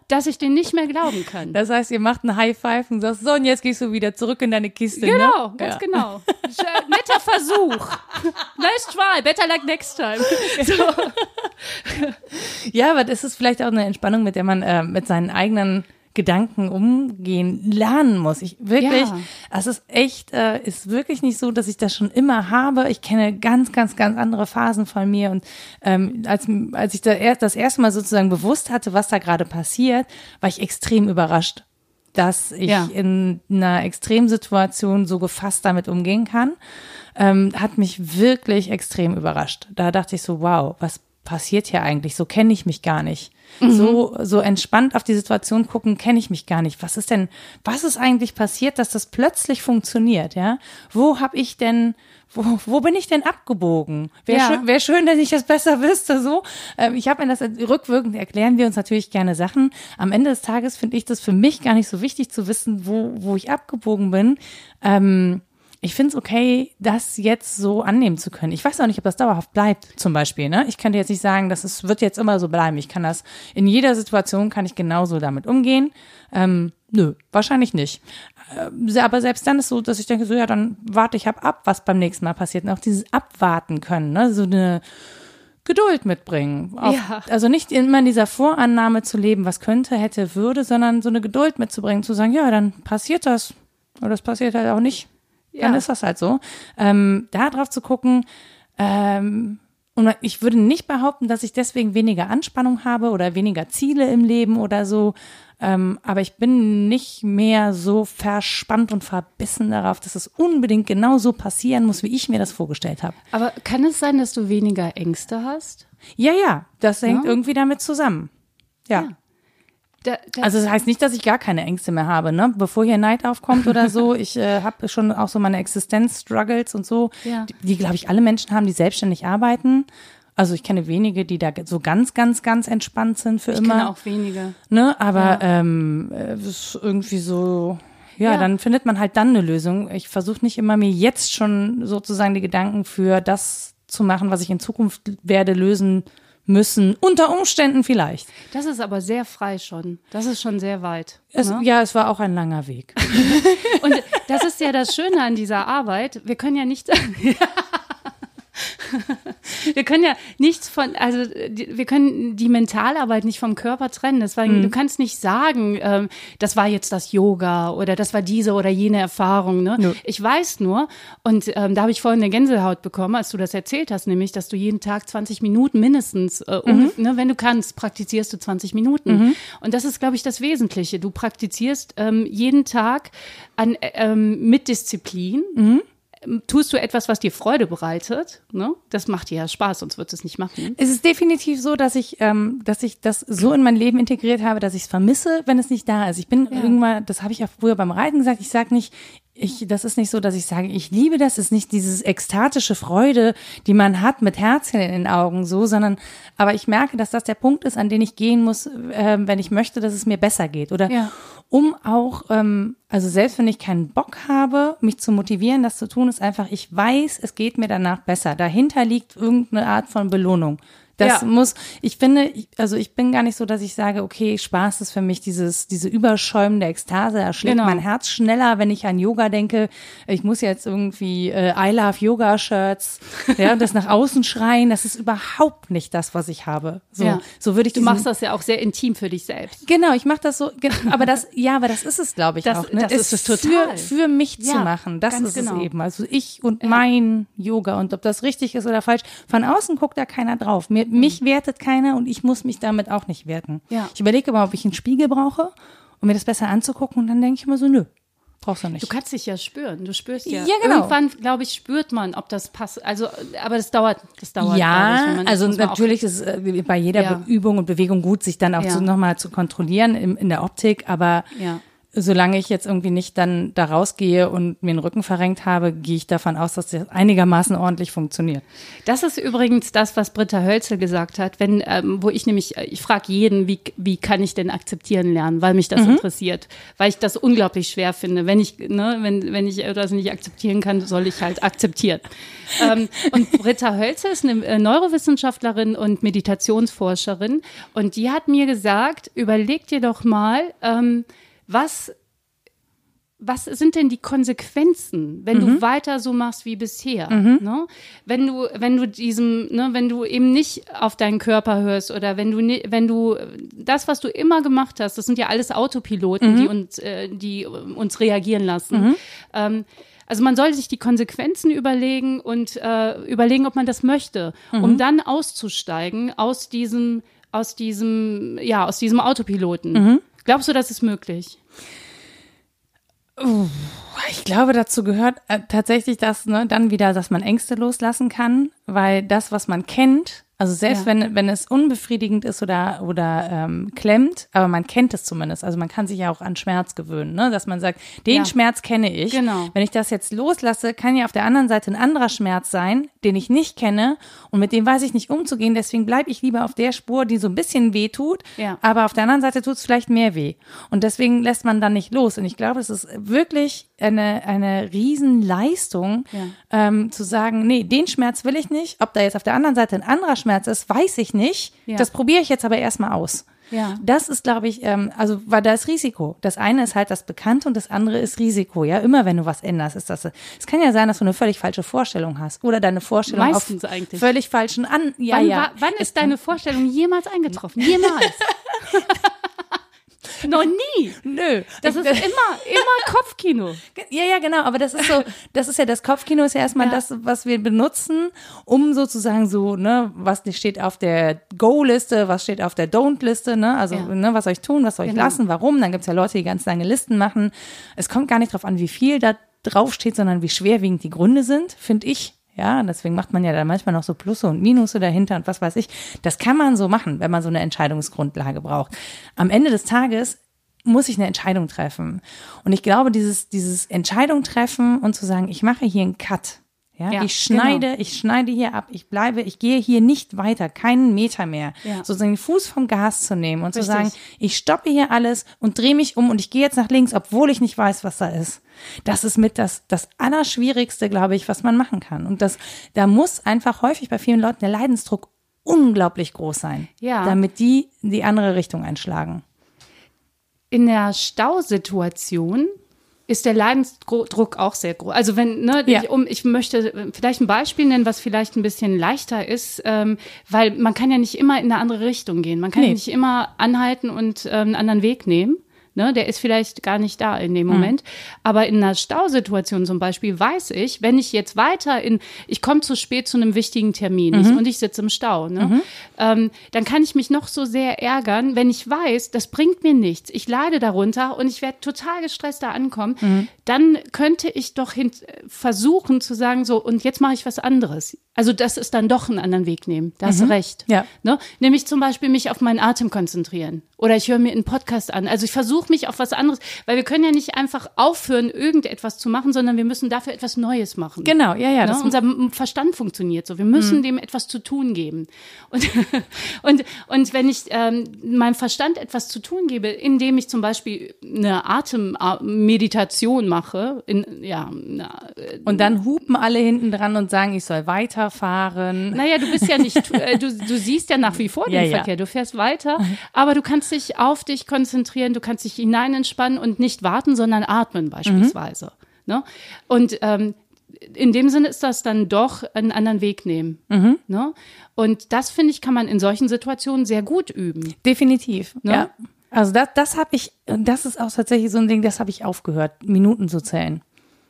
dass ich den nicht mehr glauben kann. Das heißt, ihr macht einen High Five und sagst, so, und jetzt gehst du wieder zurück in deine Kiste. Genau, ne? ganz ja. genau. Äh, Netter Versuch. <laughs> nice try, better luck next time. <laughs> So. Ja, aber das ist vielleicht auch eine Entspannung, mit der man äh, mit seinen eigenen Gedanken umgehen lernen muss. Ich wirklich, Ja. es ist echt, äh, ist wirklich nicht so, dass ich das schon immer habe. Ich kenne ganz, ganz, ganz andere Phasen von mir und ähm, als als ich da erst das erste Mal sozusagen bewusst hatte, was da gerade passiert, war ich extrem überrascht, dass ich Ja. in einer Extremsituation so gefasst damit umgehen kann. Ähm, hat mich wirklich extrem überrascht. Da dachte ich so, wow, was passiert hier eigentlich? So kenne ich mich gar nicht. So, so entspannt auf die Situation gucken, kenne ich mich gar nicht. Was ist denn, was ist eigentlich passiert, dass das plötzlich funktioniert, ja? Wo habe ich denn, wo, wo bin ich denn abgebogen? Wäre Ja. schön, wär schön, wenn ich das besser wüsste, so. Ähm, ich habe mir das rückwirkend erklären wir uns natürlich gerne Sachen. Am Ende des Tages finde ich das für mich gar nicht so wichtig zu wissen, wo, wo ich abgebogen bin. Ähm, ich finde es okay, das jetzt so annehmen zu können. Ich weiß auch nicht, ob das dauerhaft bleibt, zum Beispiel. Ne? Ich dir jetzt nicht sagen, dass es wird jetzt immer so bleiben. Ich kann das in jeder Situation kann ich genauso damit umgehen. Ähm, nö, wahrscheinlich nicht. Äh, aber selbst dann ist so, dass ich denke, so ja, dann warte ich hab ab, was beim nächsten Mal passiert. Und auch dieses Abwarten können, ne? so eine Geduld mitbringen. Auf, Ja. Also nicht immer in dieser Vorannahme zu leben, was könnte, hätte, würde, sondern so eine Geduld mitzubringen, zu sagen, ja, dann passiert das. Oder das passiert halt auch nicht. Dann Ja. ist das halt so. Ähm, da drauf zu gucken, ähm, Und ich würde nicht behaupten, dass ich deswegen weniger Anspannung habe oder weniger Ziele im Leben oder so. Ähm, aber ich bin nicht mehr so verspannt und verbissen darauf, dass es unbedingt genau so passieren muss, wie ich mir das vorgestellt habe. Aber kann es sein, dass du weniger Ängste hast? Ja, ja, das hängt ja. irgendwie damit zusammen. ja. ja. Da, da also das heißt nicht, dass ich gar keine Ängste mehr habe, ne? Bevor hier Neid aufkommt oder so. <laughs> ich äh, habe schon auch so meine Existenz-Struggles und so, ja. die, die glaube ich alle Menschen haben, die selbstständig arbeiten. Also ich kenne wenige, die da so ganz, ganz, ganz entspannt sind für ich immer. Ich kenne auch wenige. Ne? Aber ja. ähm, es ist irgendwie so, ja, ja, dann findet man halt dann eine Lösung. Ich versuche nicht immer mir jetzt schon sozusagen die Gedanken für das zu machen, was ich in Zukunft werde lösen müssen. Unter Umständen vielleicht. Das ist aber sehr frei schon. Das ist schon sehr weit. Es, ne? Ja, es war auch ein langer Weg. <laughs> Und das ist ja das Schöne an dieser Arbeit. Wir können ja nicht. <laughs> <laughs> <laughs> wir können ja nichts von, also wir können die Mentalarbeit nicht vom Körper trennen. Deswegen, mhm. du kannst nicht sagen, ähm, das war jetzt das Yoga oder das war diese oder jene Erfahrung. Ne? Ja. Ich weiß nur, und ähm, da habe ich vorhin eine Gänsehaut bekommen, als du das erzählt hast, nämlich, dass du jeden Tag 20 Minuten mindestens, äh, um, mhm. ne, wenn du kannst, praktizierst du 20 Minuten. Mhm. Und das ist, glaube ich, das Wesentliche. Du praktizierst ähm, jeden Tag an, äh, ähm, mit Disziplin. Mhm tust du etwas, was dir Freude bereitet, ne? Das macht dir ja Spaß, sonst wird es nicht machen. Es ist definitiv so, dass ich, ähm, dass ich das so in mein Leben integriert habe, dass ich es vermisse, wenn es nicht da ist. Ich bin ja. irgendwann, das habe ich ja früher beim Reiten gesagt, ich sage nicht, ich, das ist nicht so, dass ich sage, ich liebe das, ist nicht dieses ekstatische Freude, die man hat mit Herzchen in den Augen, so, sondern, aber ich merke, dass das der Punkt ist, an den ich gehen muss, äh, wenn ich möchte, dass es mir besser geht. Oder ja um auch, ähm, also selbst wenn ich keinen Bock habe, mich zu motivieren, das zu tun, ist einfach, ich weiß, es geht mir danach besser. Dahinter liegt irgendeine Art von Belohnung. Das ja. muss, ich finde, also ich bin gar nicht so, dass ich sage, okay, Spaß ist für mich dieses, diese überschäumende Ekstase, da schlägt genau. mein Herz schneller, wenn ich an Yoga denke. Ich muss jetzt irgendwie äh, I love Yoga Shirts, <laughs> ja, das nach außen schreien, das ist überhaupt nicht das, was ich habe. So, ja. so würde ich Du machst das ja auch sehr intim für dich selbst. Genau, ich mache das so, aber das, <laughs> ja, aber das ist es, glaube ich, das, auch. Ne? Das ist es total. Für, für mich ja, zu machen, das ist genau. es eben. Also ich und mein Yoga und ob das richtig ist oder falsch, von außen guckt da keiner drauf. Mir mich wertet keiner und ich muss mich damit auch nicht werten. Ja. Ich überlege aber, ob ich einen Spiegel brauche, um mir das besser anzugucken und dann denke ich immer so, nö. Brauchst du nicht. Du kannst dich ja spüren. Du spürst ja. Ja, genau. Irgendwann, glaube ich, spürt man, ob das passt. Also, aber das dauert, das dauert. Ja, ich, also natürlich ist äh, bei jeder ja. Übung und Bewegung gut, sich dann auch ja. nochmal zu kontrollieren in, in der Optik, aber ja solange ich jetzt irgendwie nicht dann da rausgehe und mir den Rücken verrenkt habe, gehe ich davon aus, dass das einigermaßen ordentlich funktioniert. Das ist übrigens das, was Britta Hölzel gesagt hat, wenn, ähm, wo ich nämlich, äh, ich frage jeden, wie, wie kann ich denn akzeptieren lernen, weil mich das mhm. interessiert, weil ich das unglaublich schwer finde. Wenn ich, ne, wenn, wenn ich etwas nicht akzeptieren kann, soll ich halt akzeptieren. ähm, und Britta Hölzel ist eine äh, Neurowissenschaftlerin und Meditationsforscherin und die hat mir gesagt, überleg dir doch mal, ähm, was was sind denn die Konsequenzen, wenn mhm. du weiter so machst wie bisher? Mhm. Ne? Wenn du, wenn du diesem, ne, wenn du eben nicht auf deinen Körper hörst oder wenn du, wenn du das, was du immer gemacht hast, das sind ja alles Autopiloten, mhm. die uns, äh, die uns reagieren lassen. Mhm. Ähm, also man soll sich die Konsequenzen überlegen und äh, überlegen, ob man das möchte, um mhm. dann auszusteigen aus diesem, aus diesem, ja, aus diesem Autopiloten. Glaubst du, das ist möglich? Ich glaube, dazu gehört äh, tatsächlich das, ne, dann wieder, dass man Ängste loslassen kann, weil das, was man kennt, also selbst ja. wenn, wenn es unbefriedigend ist oder, oder ähm, klemmt, aber man kennt es zumindest. Also man kann sich ja auch an Schmerz gewöhnen, ne? dass man sagt, den ja. Schmerz kenne ich. Genau. Wenn ich das jetzt loslasse, kann ja auf der anderen Seite ein anderer Schmerz sein, den ich nicht kenne und mit dem weiß ich nicht umzugehen. Deswegen bleibe ich lieber auf der Spur, die so ein bisschen weh tut, ja. aber auf der anderen Seite tut es vielleicht mehr weh. Und deswegen lässt man dann nicht los. Und ich glaube, es ist wirklich eine, eine Riesenleistung, ähm, zu sagen, nee, den Schmerz will ich nicht. Ob da jetzt auf der anderen Seite ein anderer Schmerz ist, weiß ich nicht. Ja. Das probiere ich jetzt aber erstmal aus. Ja. Das ist, glaube ich, ähm, also weil da ist Risiko. Das eine ist halt das Bekannte und das andere ist Risiko. Ja, immer wenn du was änderst, ist das. Es kann ja sein, dass du eine völlig falsche Vorstellung hast oder deine Vorstellung Meistens auf eigentlich. völlig falschen an. Ja, wann, ja. War, wann ist deine Vorstellung jemals eingetroffen? Jemals. <laughs> <laughs> <laughs> Noch nie. Nö. Das ist immer, immer Kopfkino. <laughs> Ja, ja, genau. Aber das ist so, das ist ja das Kopfkino ist ja erstmal Ja. das, was wir benutzen, um sozusagen so, ne, was steht auf der Go-Liste, was steht auf der Don't-Liste, ne? Also, Ja. ne, was soll ich tun, was soll ich Genau. lassen, warum? Dann gibt's ja Leute, die ganz lange Listen machen. Es kommt gar nicht drauf an, wie viel da drauf steht, sondern wie schwerwiegend die Gründe sind, finde ich. Ja, und deswegen macht man ja dann manchmal noch so Plusse und Minusse dahinter und was weiß ich. Das kann man so machen, wenn man so eine Entscheidungsgrundlage braucht. Am Ende des Tages muss ich eine Entscheidung treffen. Und ich glaube, dieses, dieses Entscheidung treffen und zu sagen, ich mache hier einen Cut. Ja, Ja, ich schneide, genau. ich schneide hier ab, ich bleibe, ich gehe hier nicht weiter, keinen Meter mehr. Ja. Sozusagen den Fuß vom Gas zu nehmen und zu Richtig. sagen, ich stoppe hier alles und drehe mich um und ich gehe jetzt nach links, obwohl ich nicht weiß, was da ist. Das ist mit das, das Allerschwierigste, glaube ich, was man machen kann. Und das, da muss einfach häufig bei vielen Leuten der Leidensdruck unglaublich groß sein. Ja. Damit die die andere Richtung einschlagen. In der Stausituation ist der Leidensdruck auch sehr groß. Also wenn, ne, Ja. ich, um, ich möchte vielleicht ein Beispiel nennen, was vielleicht ein bisschen leichter ist, ähm, weil man kann ja nicht immer in eine andere Richtung gehen. Man kann Nee. ja nicht immer anhalten und ähm, einen anderen Weg nehmen. Ne, der ist vielleicht gar nicht da in dem Moment. Aber in einer Stausituation zum Beispiel weiß ich, wenn ich jetzt weiter in, ich komme zu spät zu einem wichtigen Termin ich, und ich sitze im Stau, ne, ähm, dann kann ich mich noch so sehr ärgern, wenn ich weiß, das bringt mir nichts. Ich leide darunter und ich werde total gestresst da ankommen. Dann könnte ich doch hin, versuchen zu sagen, so, und jetzt mache ich was anderes. Also das ist dann doch einen anderen Weg nehmen. Da hast du recht. Ja. Ne? Nämlich zum Beispiel mich auf meinen Atem konzentrieren. Oder ich höre mir einen Podcast an. Also ich versuche mich auf was anderes, weil wir können ja nicht einfach aufhören, irgendetwas zu machen, sondern wir müssen dafür etwas Neues machen. Genau, ja, ja. Ne? Unser Verstand funktioniert so. Wir müssen dem etwas zu tun geben. Und, <laughs> und, und wenn ich ähm, meinem Verstand etwas zu tun gebe, indem ich zum Beispiel eine Atemmeditation mache, in, ja, na, äh, und dann hupen alle hinten dran und sagen, ich soll weiterfahren. naja, du bist ja nicht, <laughs> äh, du, du siehst ja nach wie vor den Ja, ja. Verkehr, du fährst weiter, aber du kannst dich auf dich konzentrieren, du kannst dich hinein entspannen und nicht warten, sondern atmen beispielsweise. Ne? Und ähm, in dem Sinne ist das dann doch einen anderen Weg nehmen. Ne? Und das, finde ich, kann man in solchen Situationen sehr gut üben. Definitiv. Ne? Ja. Also das, das habe ich, das ist auch tatsächlich so ein Ding, das habe ich aufgehört, Minuten zu zählen.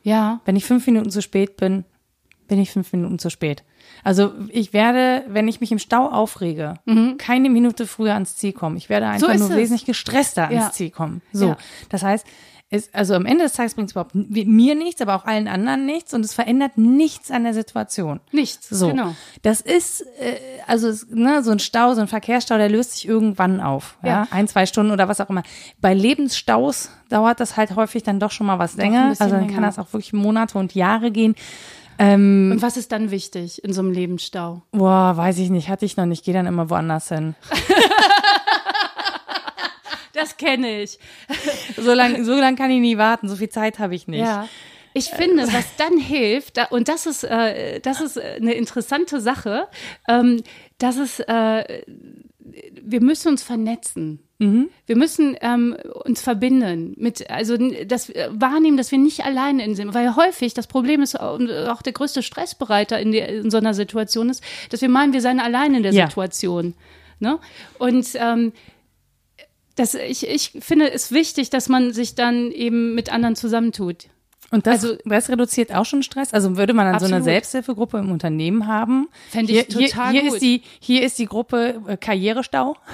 Ja, Wenn ich fünf Minuten zu spät bin, bin ich fünf Minuten zu spät. Also ich werde, wenn ich mich im Stau aufrege, keine Minute früher ans Ziel kommen. Ich werde einfach Mhm. ist nur es. wesentlich gestresster ans Ja. Ziel kommen. So, Ja. das heißt, es, also am Ende des Tages bringt es überhaupt mir nichts, aber auch allen anderen nichts und es verändert nichts an der Situation. nichts. So, Genau. das ist, äh, also es, ne, so ein Stau, so ein Verkehrsstau, der löst sich irgendwann auf. Ja? Ja. Ein, zwei Stunden oder was auch immer. Bei Lebensstaus dauert das halt häufig dann doch schon mal was länger. Also dann kann länger. das auch wirklich Monate und Jahre gehen. Und was ist dann wichtig in so einem Lebensstau? Boah, weiß ich nicht, hatte ich noch nicht. Gehe dann immer woanders hin. <laughs> Das kenne ich. <laughs> So lange so lang kann ich nie warten. So viel Zeit habe ich nicht. Ja. Ich finde, was dann hilft, und das ist, äh, das ist äh, eine interessante Sache, ähm, dass es, äh, wir müssen uns vernetzen. Wir müssen ähm, uns verbinden mit, also dass wir wahrnehmen, dass wir nicht alleine in sind, weil häufig das Problem ist auch der größte Stressbereiter in, der, in so einer Situation ist, dass wir meinen, wir seien allein in der Ja. Situation. Ne? Und ähm, das, ich, ich finde es wichtig, dass man sich dann eben mit anderen zusammentut. Und das, Also- das reduziert auch schon Stress. Also würde man dann so eine Absolut. Selbsthilfegruppe im Unternehmen haben. Fände ich hier, total hier, hier gut. Ist die, hier ist die Gruppe äh, Karrierestau. <laughs>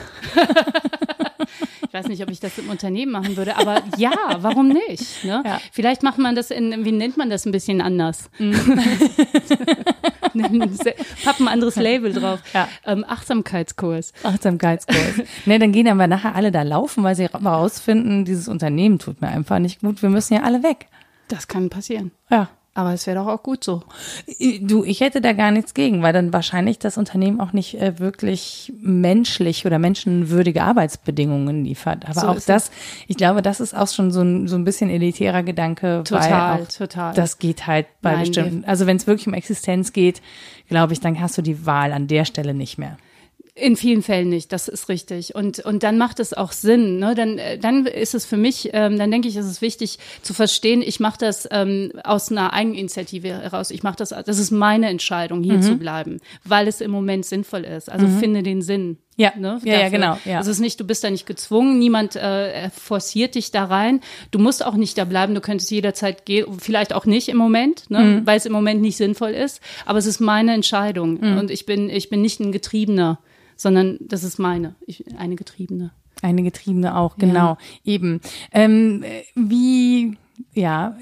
Ich weiß nicht, ob ich das im Unternehmen machen würde, aber ja, warum nicht? Ne? Ja. Vielleicht macht man das in, wie nennt man das ein bisschen anders? Mhm. <laughs> Pappen ein anderes Label drauf. Ja. Ähm, Achtsamkeitskurs. Achtsamkeitskurs. ne, dann gehen aber nachher alle da laufen, weil sie rausfinden, dieses Unternehmen tut mir einfach nicht gut. Wir müssen ja alle weg. Das kann passieren. Ja. Aber es wäre doch auch gut so. Du, ich hätte da gar nichts gegen, weil dann wahrscheinlich das Unternehmen auch nicht äh, wirklich menschlich oder menschenwürdige Arbeitsbedingungen liefert. Aber So auch das, ich glaube, das ist auch schon so ein, so ein bisschen elitärer Gedanke. Total, weil auch total. Das geht halt bei Nein, bestimmten, also wenn es wirklich um Existenz geht, glaube ich, dann hast du die Wahl an der Stelle nicht mehr. In vielen Fällen nicht, das ist richtig. Und, und dann macht es auch Sinn. Ne? Dann, äh, dann ist es für mich, ähm, dann denke ich, ist es wichtig zu verstehen, ich mache das ähm, aus einer Eigeninitiative heraus. Ich mache das, das ist meine Entscheidung, hier mhm. zu bleiben, weil es im Moment sinnvoll ist. Also mhm. finde den Sinn. Ja, ne, ja, ja, genau. Ja. Es ist nicht, du bist da nicht gezwungen, niemand äh, forciert dich da rein. Du musst auch nicht da bleiben, du könntest jederzeit gehen, vielleicht auch nicht im Moment, ne, mhm. weil es im Moment nicht sinnvoll ist. Aber es ist meine Entscheidung mhm. und ich bin, ich bin nicht ein Getriebener sondern das ist meine, ich, eine Getriebene. Eine Getriebene auch, genau, ja. eben. Ähm, wie, ja,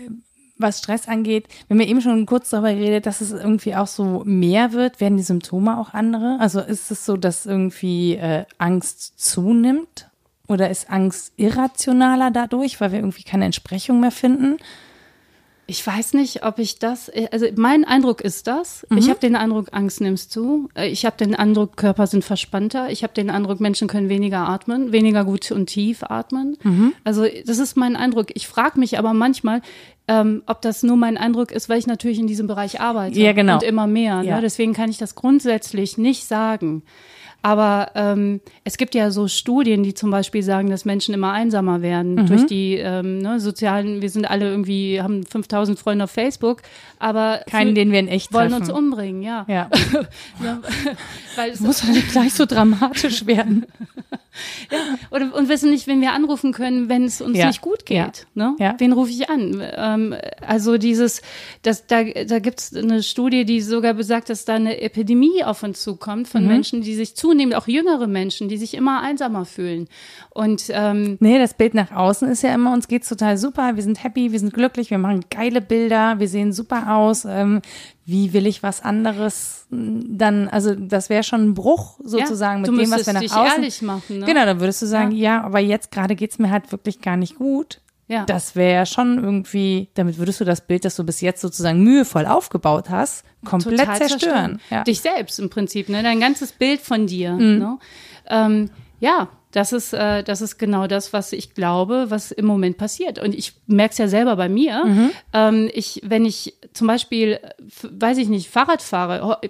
was Stress angeht, wir haben ja eben schon kurz darüber geredet, dass es irgendwie auch so mehr wird, werden die Symptome auch andere? Also ist es so, dass irgendwie äh, Angst zunimmt? Oder ist Angst irrationaler dadurch, weil wir irgendwie keine Entsprechung mehr finden? Ich weiß nicht, ob ich das, also mein Eindruck ist das. Mhm. Ich habe den Eindruck, Angst nimmst zu. Äh, ich habe den Eindruck, Körper sind verspannter. Ich habe den Eindruck, Menschen können weniger atmen, weniger gut und tief atmen. Mhm. Also das ist mein Eindruck. Ich frage mich aber manchmal, ähm, ob das nur mein Eindruck ist, weil ich natürlich in diesem Bereich arbeite ja, genau. und immer mehr. Ne? Ja. Ne? Deswegen kann ich das grundsätzlich nicht sagen. Aber ähm, es gibt ja so Studien, die zum Beispiel sagen, dass Menschen immer einsamer werden mhm. durch die ähm, ne, sozialen. Wir sind alle irgendwie haben 5000 Freunde auf Facebook, aber keinen, den wir in echt wollen treffen. uns umbringen. Ja, ja. <laughs> ja weil es muss halt gleich so dramatisch werden. <laughs> ja, oder, und wissen nicht, wen wir anrufen können, wenn es uns ja. nicht gut geht. Ja. Ne? Ja. Wen rufe ich an? Ähm, also dieses, das, da, da gibt es eine Studie, die sogar besagt, dass da eine Epidemie auf uns zukommt von mhm. Menschen, die sich zunehmend, auch jüngere Menschen, die sich immer einsamer fühlen. Und ähm, nee, das Bild nach außen ist ja immer, uns geht's total super, wir sind happy, wir sind glücklich, wir machen geile Bilder, wir sehen super aus. Ähm, wie will ich was anderes dann, also das wäre schon ein Bruch sozusagen ja, mit dem, was wir nach dich außen. ehrlich machen, ne? Genau, dann würdest du sagen, ja, ja aber jetzt gerade geht's mir halt wirklich gar nicht gut. Ja. Das wäre schon irgendwie, damit würdest du das Bild, das du bis jetzt sozusagen mühevoll aufgebaut hast, komplett Total zerstören. zerstören. Ja. Dich selbst im Prinzip, ne? Dein ganzes Bild von dir. Mhm. Ne? Ähm, ja, das ist, äh, das ist genau das, was ich glaube, was im Moment passiert. Und ich merke es ja selber bei mir. Mhm. Ähm, ich, wenn ich zum Beispiel, weiß ich nicht, Fahrrad fahre,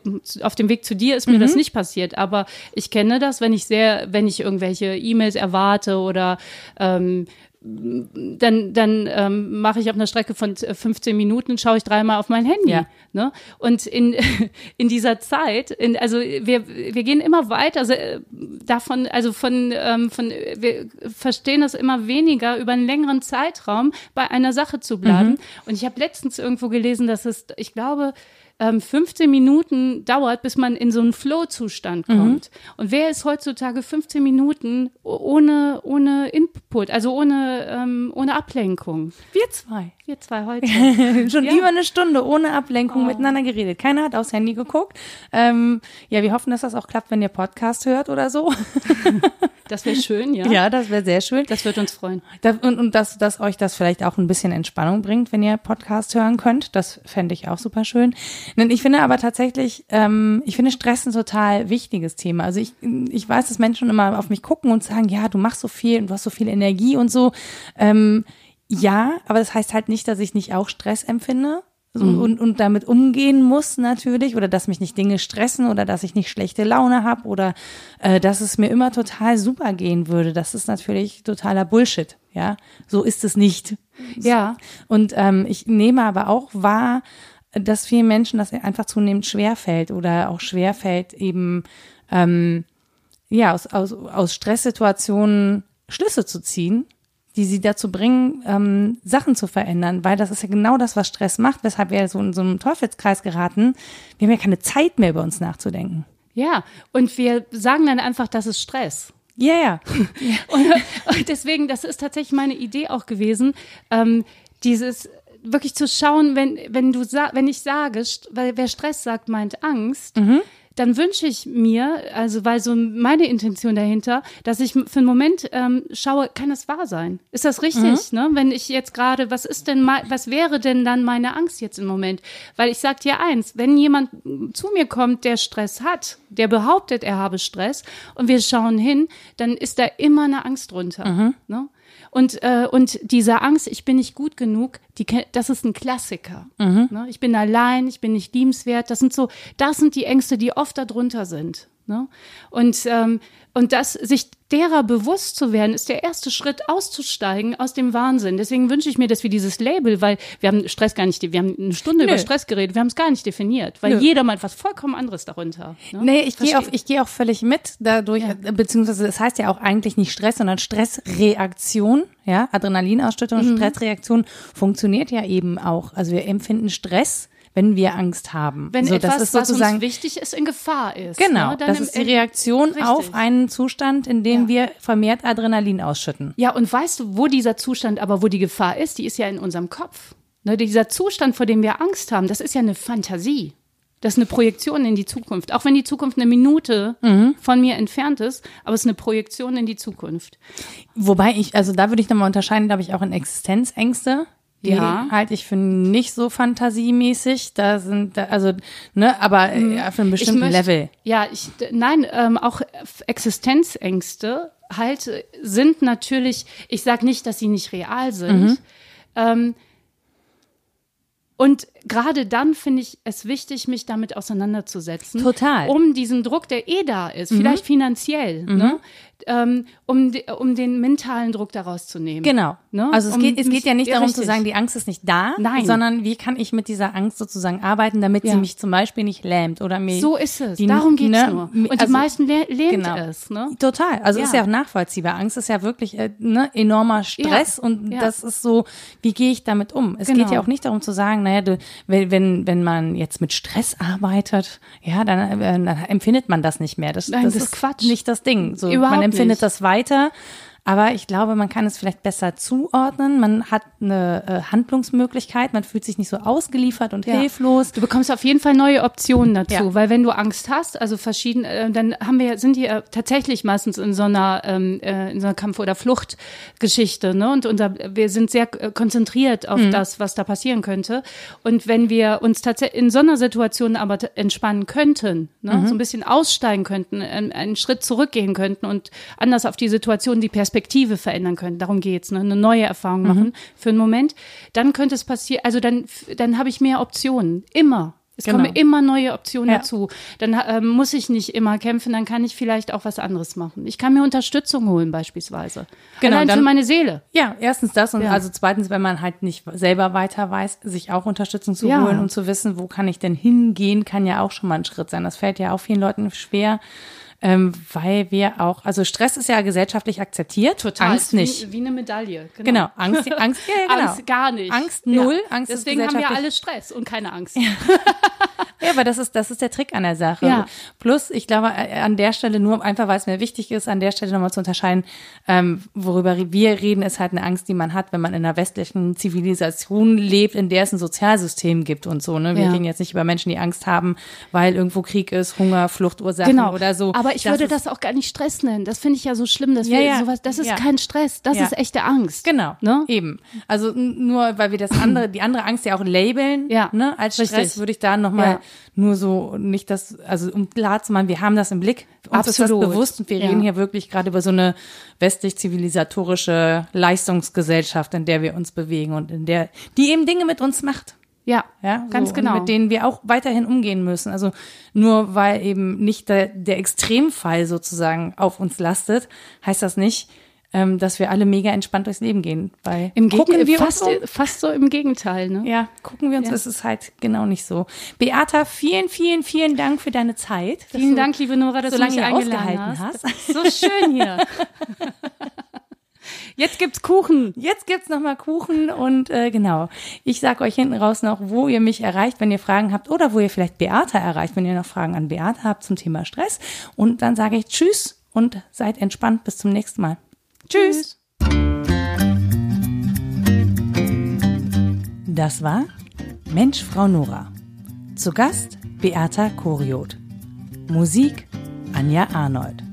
auf dem Weg zu dir ist mir mhm. das nicht passiert, aber ich kenne das, wenn ich sehr, wenn ich irgendwelche E-Mails erwarte oder ähm, dann, dann ähm, mache ich auf einer Strecke von 15 Minuten, schaue ich dreimal auf mein Handy. Ja. Ne? Und in, <laughs> in dieser Zeit, in, also wir, wir gehen immer weiter also, davon, also von, ähm, von, wir verstehen das immer weniger, über einen längeren Zeitraum bei einer Sache zu bleiben. Mhm. Und ich habe letztens irgendwo gelesen, dass es, ich glaube, ähm, 15 Minuten dauert, bis man in so einen Flow-Zustand mhm. kommt. Mhm. Und wer ist heutzutage 15 Minuten ohne, ohne Input, also ohne, ähm, ohne Ablenkung? Wir zwei. Wir zwei heute. <laughs> Schon ja. über eine Stunde ohne Ablenkung oh. miteinander geredet. Keiner hat aufs Handy geguckt. Ähm, ja, wir hoffen, dass das auch klappt, wenn ihr Podcast hört oder so. <laughs> Das wäre schön, ja. Ja, das wäre sehr schön. Das wird uns freuen. Das, und und dass, dass euch das vielleicht auch ein bisschen Entspannung bringt, wenn ihr Podcast hören könnt. Das fände ich auch super schön. Ich finde aber tatsächlich, ähm, ich finde Stress ein total wichtiges Thema. Also ich, ich weiß, dass Menschen immer auf mich gucken und sagen, ja, du machst so viel und du hast so viel Energie und so. Ähm, ja, aber das heißt halt nicht, dass ich nicht auch Stress empfinde. So, mhm. und, und damit umgehen muss natürlich oder dass mich nicht Dinge stressen oder dass ich nicht schlechte Laune habe oder äh, dass es mir immer total super gehen würde. Das ist natürlich totaler Bullshit. Ja, so ist es nicht. Ja. Und ähm, ich nehme aber auch wahr, dass vielen Menschen das einfach zunehmend schwerfällt oder auch schwerfällt eben ähm, ja aus, aus, aus Stresssituationen Schlüsse zu ziehen die sie dazu bringen, ähm, Sachen zu verändern, weil das ist ja genau das, was Stress macht, weshalb wir so in so einem Teufelskreis geraten. Wir haben ja keine Zeit mehr, über uns nachzudenken. Ja, und wir sagen dann einfach, das ist Stress. Ja, yeah, ja. <laughs> und, und, deswegen, das ist tatsächlich meine Idee auch gewesen, ähm, dieses wirklich zu schauen, wenn, wenn du wenn ich sage, weil wer Stress sagt, meint Angst, mhm dann wünsche ich mir, also weil so meine Intention dahinter, dass ich für einen Moment ähm, schaue, kann das wahr sein? Ist das richtig? Mhm. Ne? Wenn ich jetzt gerade, was ist denn, was wäre denn dann meine Angst jetzt im Moment? Weil ich sage dir eins, wenn jemand zu mir kommt, der Stress hat, der behauptet, er habe Stress und wir schauen hin, dann ist da immer eine Angst drunter. Mhm. Ne? Und, äh, und diese Angst, ich bin nicht gut genug, die, das ist ein Klassiker. Mhm. Ne? Ich bin allein, ich bin nicht liebenswert. Das sind so, das sind die Ängste, die oft darunter sind. Ne? Und, ähm, und das, sich derer bewusst zu werden, ist der erste Schritt, auszusteigen aus dem Wahnsinn. Deswegen wünsche ich mir, dass wir dieses Label, weil wir haben Stress gar nicht, wir haben eine Stunde Nö. über Stress geredet, wir haben es gar nicht definiert, weil Nö. jeder meint was vollkommen anderes darunter. Ne? Nee, ich gehe auch, ich gehe auch völlig mit dadurch, Ja. äh, beziehungsweise es heißt ja auch eigentlich nicht Stress, sondern Stressreaktion, ja, Adrenalinausstattung, Mhm. Stressreaktion funktioniert ja eben auch. Also wir empfinden Stress, wenn wir Angst haben. Wenn so, etwas, das ist was sozusagen uns wichtig ist, in Gefahr ist. genau, ne? Dann das ist die Reaktion Richtig. auf einen Zustand, in dem Ja. wir vermehrt Adrenalin ausschütten. Ja, und weißt du, wo dieser Zustand, aber wo die Gefahr ist, die ist ja in unserem Kopf. Ne, dieser Zustand, vor dem wir Angst haben, das ist ja eine Fantasie. Das ist eine Projektion in die Zukunft. Auch wenn die Zukunft eine Minute Mhm. von mir entfernt ist, aber es ist eine Projektion in die Zukunft. Wobei ich, also da würde ich nochmal unterscheiden, glaube ich, auch in Existenzängste. Die Ja. halte ich für nicht so fantasiemäßig. Da sind, da, also, ne, aber äh, auf einem bestimmten möchte- Level. Ja, ich, nein, ähm, auch Existenzängste halt äh, sind natürlich, ich sage nicht, dass sie nicht real sind. Mhm. Ähm, und gerade dann finde ich es wichtig, mich damit auseinanderzusetzen. Total. Mhm. Um diesen Druck, der eh da ist, vielleicht finanziell, ne? ähm, um, de, um den mentalen Druck daraus zu nehmen. Genau. Ne? Also es Um geht, es geht ja nicht darum richtig. zu sagen, die Angst ist nicht da, Nein. sondern wie kann ich mit dieser Angst sozusagen arbeiten, damit Ja. sie mich zum Beispiel nicht lähmt oder mir. So ist es. die- Darum geht's ne, nur. Und also- die meisten le lähmt genau. es. Ne? Total. Also Ja. ist ja auch nachvollziehbar. Angst ist ja wirklich äh, ne, enormer Stress Ja. und das ist so, wie gehe ich damit um? Es Genau. geht ja auch nicht darum zu sagen, naja, du, wenn, wenn, wenn man jetzt mit Stress arbeitet, ja, dann, äh, dann empfindet man das nicht mehr. Das, Nein, das, das ist ist Quatsch. nicht das Ding. So, Überhaupt man empfindet nicht. das weiter. Aber ich glaube, man kann es vielleicht besser zuordnen. Man hat eine äh, Handlungsmöglichkeit. Man fühlt sich nicht so ausgeliefert und Ja. hilflos. Du bekommst auf jeden Fall neue Optionen dazu, Ja. weil wenn du Angst hast, also verschieden, äh, dann haben wir, sind die äh, tatsächlich meistens in so einer, ähm, äh, in so einer Kampf- oder Fluchtgeschichte, ne? Und unser, wir sind sehr äh, konzentriert auf das, was da passieren könnte. Und wenn wir uns tatsächlich in so einer Situation aber entspannen könnten, ne? so ein bisschen aussteigen könnten, einen, einen Schritt zurückgehen könnten und anders auf die Situation, die Perspektive verändern könnten, darum geht's, ne? Eine neue Erfahrung machen für einen Moment, dann könnte es passieren, also dann, dann habe ich mehr Optionen, immer. Es Genau. kommen immer neue Optionen Ja. dazu. Dann ähm, muss ich nicht immer kämpfen, dann kann ich vielleicht auch was anderes machen. Ich kann mir Unterstützung holen beispielsweise. Genau, Allein dann- für meine Seele. Ja, erstens das und Ja. also zweitens, wenn man halt nicht selber weiter weiß, sich auch Unterstützung zu Ja. holen und zu wissen, wo kann ich denn hingehen, kann ja auch schon mal ein Schritt sein. Das fällt ja auch vielen Leuten schwer, ähm, weil wir auch, also Stress ist ja gesellschaftlich akzeptiert, Angst Ist wie, nicht. Wie eine Medaille. Genau, Angst, Angst, ja, ja, genau. Angst gar nicht. Angst null, Ja. Angst ist Deswegen haben wir alle Stress und keine Angst. <laughs> Ja, aber das ist, das ist der Trick an der Sache. Ja. Plus, ich glaube, äh, an der Stelle nur, einfach weil es mir wichtig ist, an der Stelle nochmal zu unterscheiden, ähm, worüber wir reden, ist halt eine Angst, die man hat, wenn man in einer westlichen Zivilisation lebt, in der es ein Sozialsystem gibt und so. Ne? Wir Ja. reden jetzt nicht über Menschen, die Angst haben, weil irgendwo Krieg ist, Hunger, Fluchtursachen Genau. oder so. Aber ich würde ist- das auch gar nicht Stress nennen. Das finde ich ja so schlimm, dass Ja, wir ja. sowas, das ist Ja. kein Stress, das ist echte Angst. Genau, Ne? eben. Also nur, weil wir das andere, die andere Angst ja auch labeln, Ja, ne, als Stress richtig. würde ich da nochmal Ja. nur so nicht das, also um klar zu machen, wir haben das im Blick, uns ist Absolut. das bewusst und wir reden hier wirklich gerade über so eine westlich-zivilisatorische Leistungsgesellschaft, in der wir uns bewegen und in der, die eben Dinge mit uns macht. Ja, Ja, ganz so, genau. Und mit denen wir auch weiterhin umgehen müssen. Also nur weil eben nicht der, der Extremfall sozusagen auf uns lastet, heißt das nicht, ähm, dass wir alle mega entspannt durchs Leben gehen. Weil Im gucken wir fast, uns um, fast so im Gegenteil, ne? ja, gucken wir uns, Ja. ist es halt genau nicht so. Beata, vielen, vielen, vielen Dank für deine Zeit. Vielen Dank, liebe Nora, dass so du mich eingeladen hast. hast. So schön hier. <laughs> Jetzt gibt's Kuchen. Jetzt gibt's noch mal Kuchen und äh, genau. Ich sag euch hinten raus noch, wo ihr mich erreicht, wenn ihr Fragen habt oder wo ihr vielleicht Beata erreicht, wenn ihr noch Fragen an Beata habt zum Thema Stress. Und dann sage ich Tschüss und seid entspannt. Bis zum nächsten Mal. Tschüss. Das war Mensch, Frau Nora. Zu Gast Beata Koriot. Musik Anja Arnold.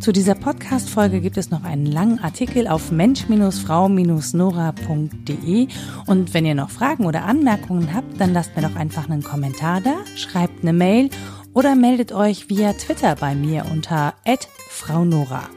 Zu dieser Podcast-Folge gibt es noch einen langen Artikel auf mensch-frau-nora.de und wenn ihr noch Fragen oder Anmerkungen habt, dann lasst mir doch einfach einen Kommentar da, schreibt eine Mail oder meldet euch via Twitter bei mir unter @fraunora.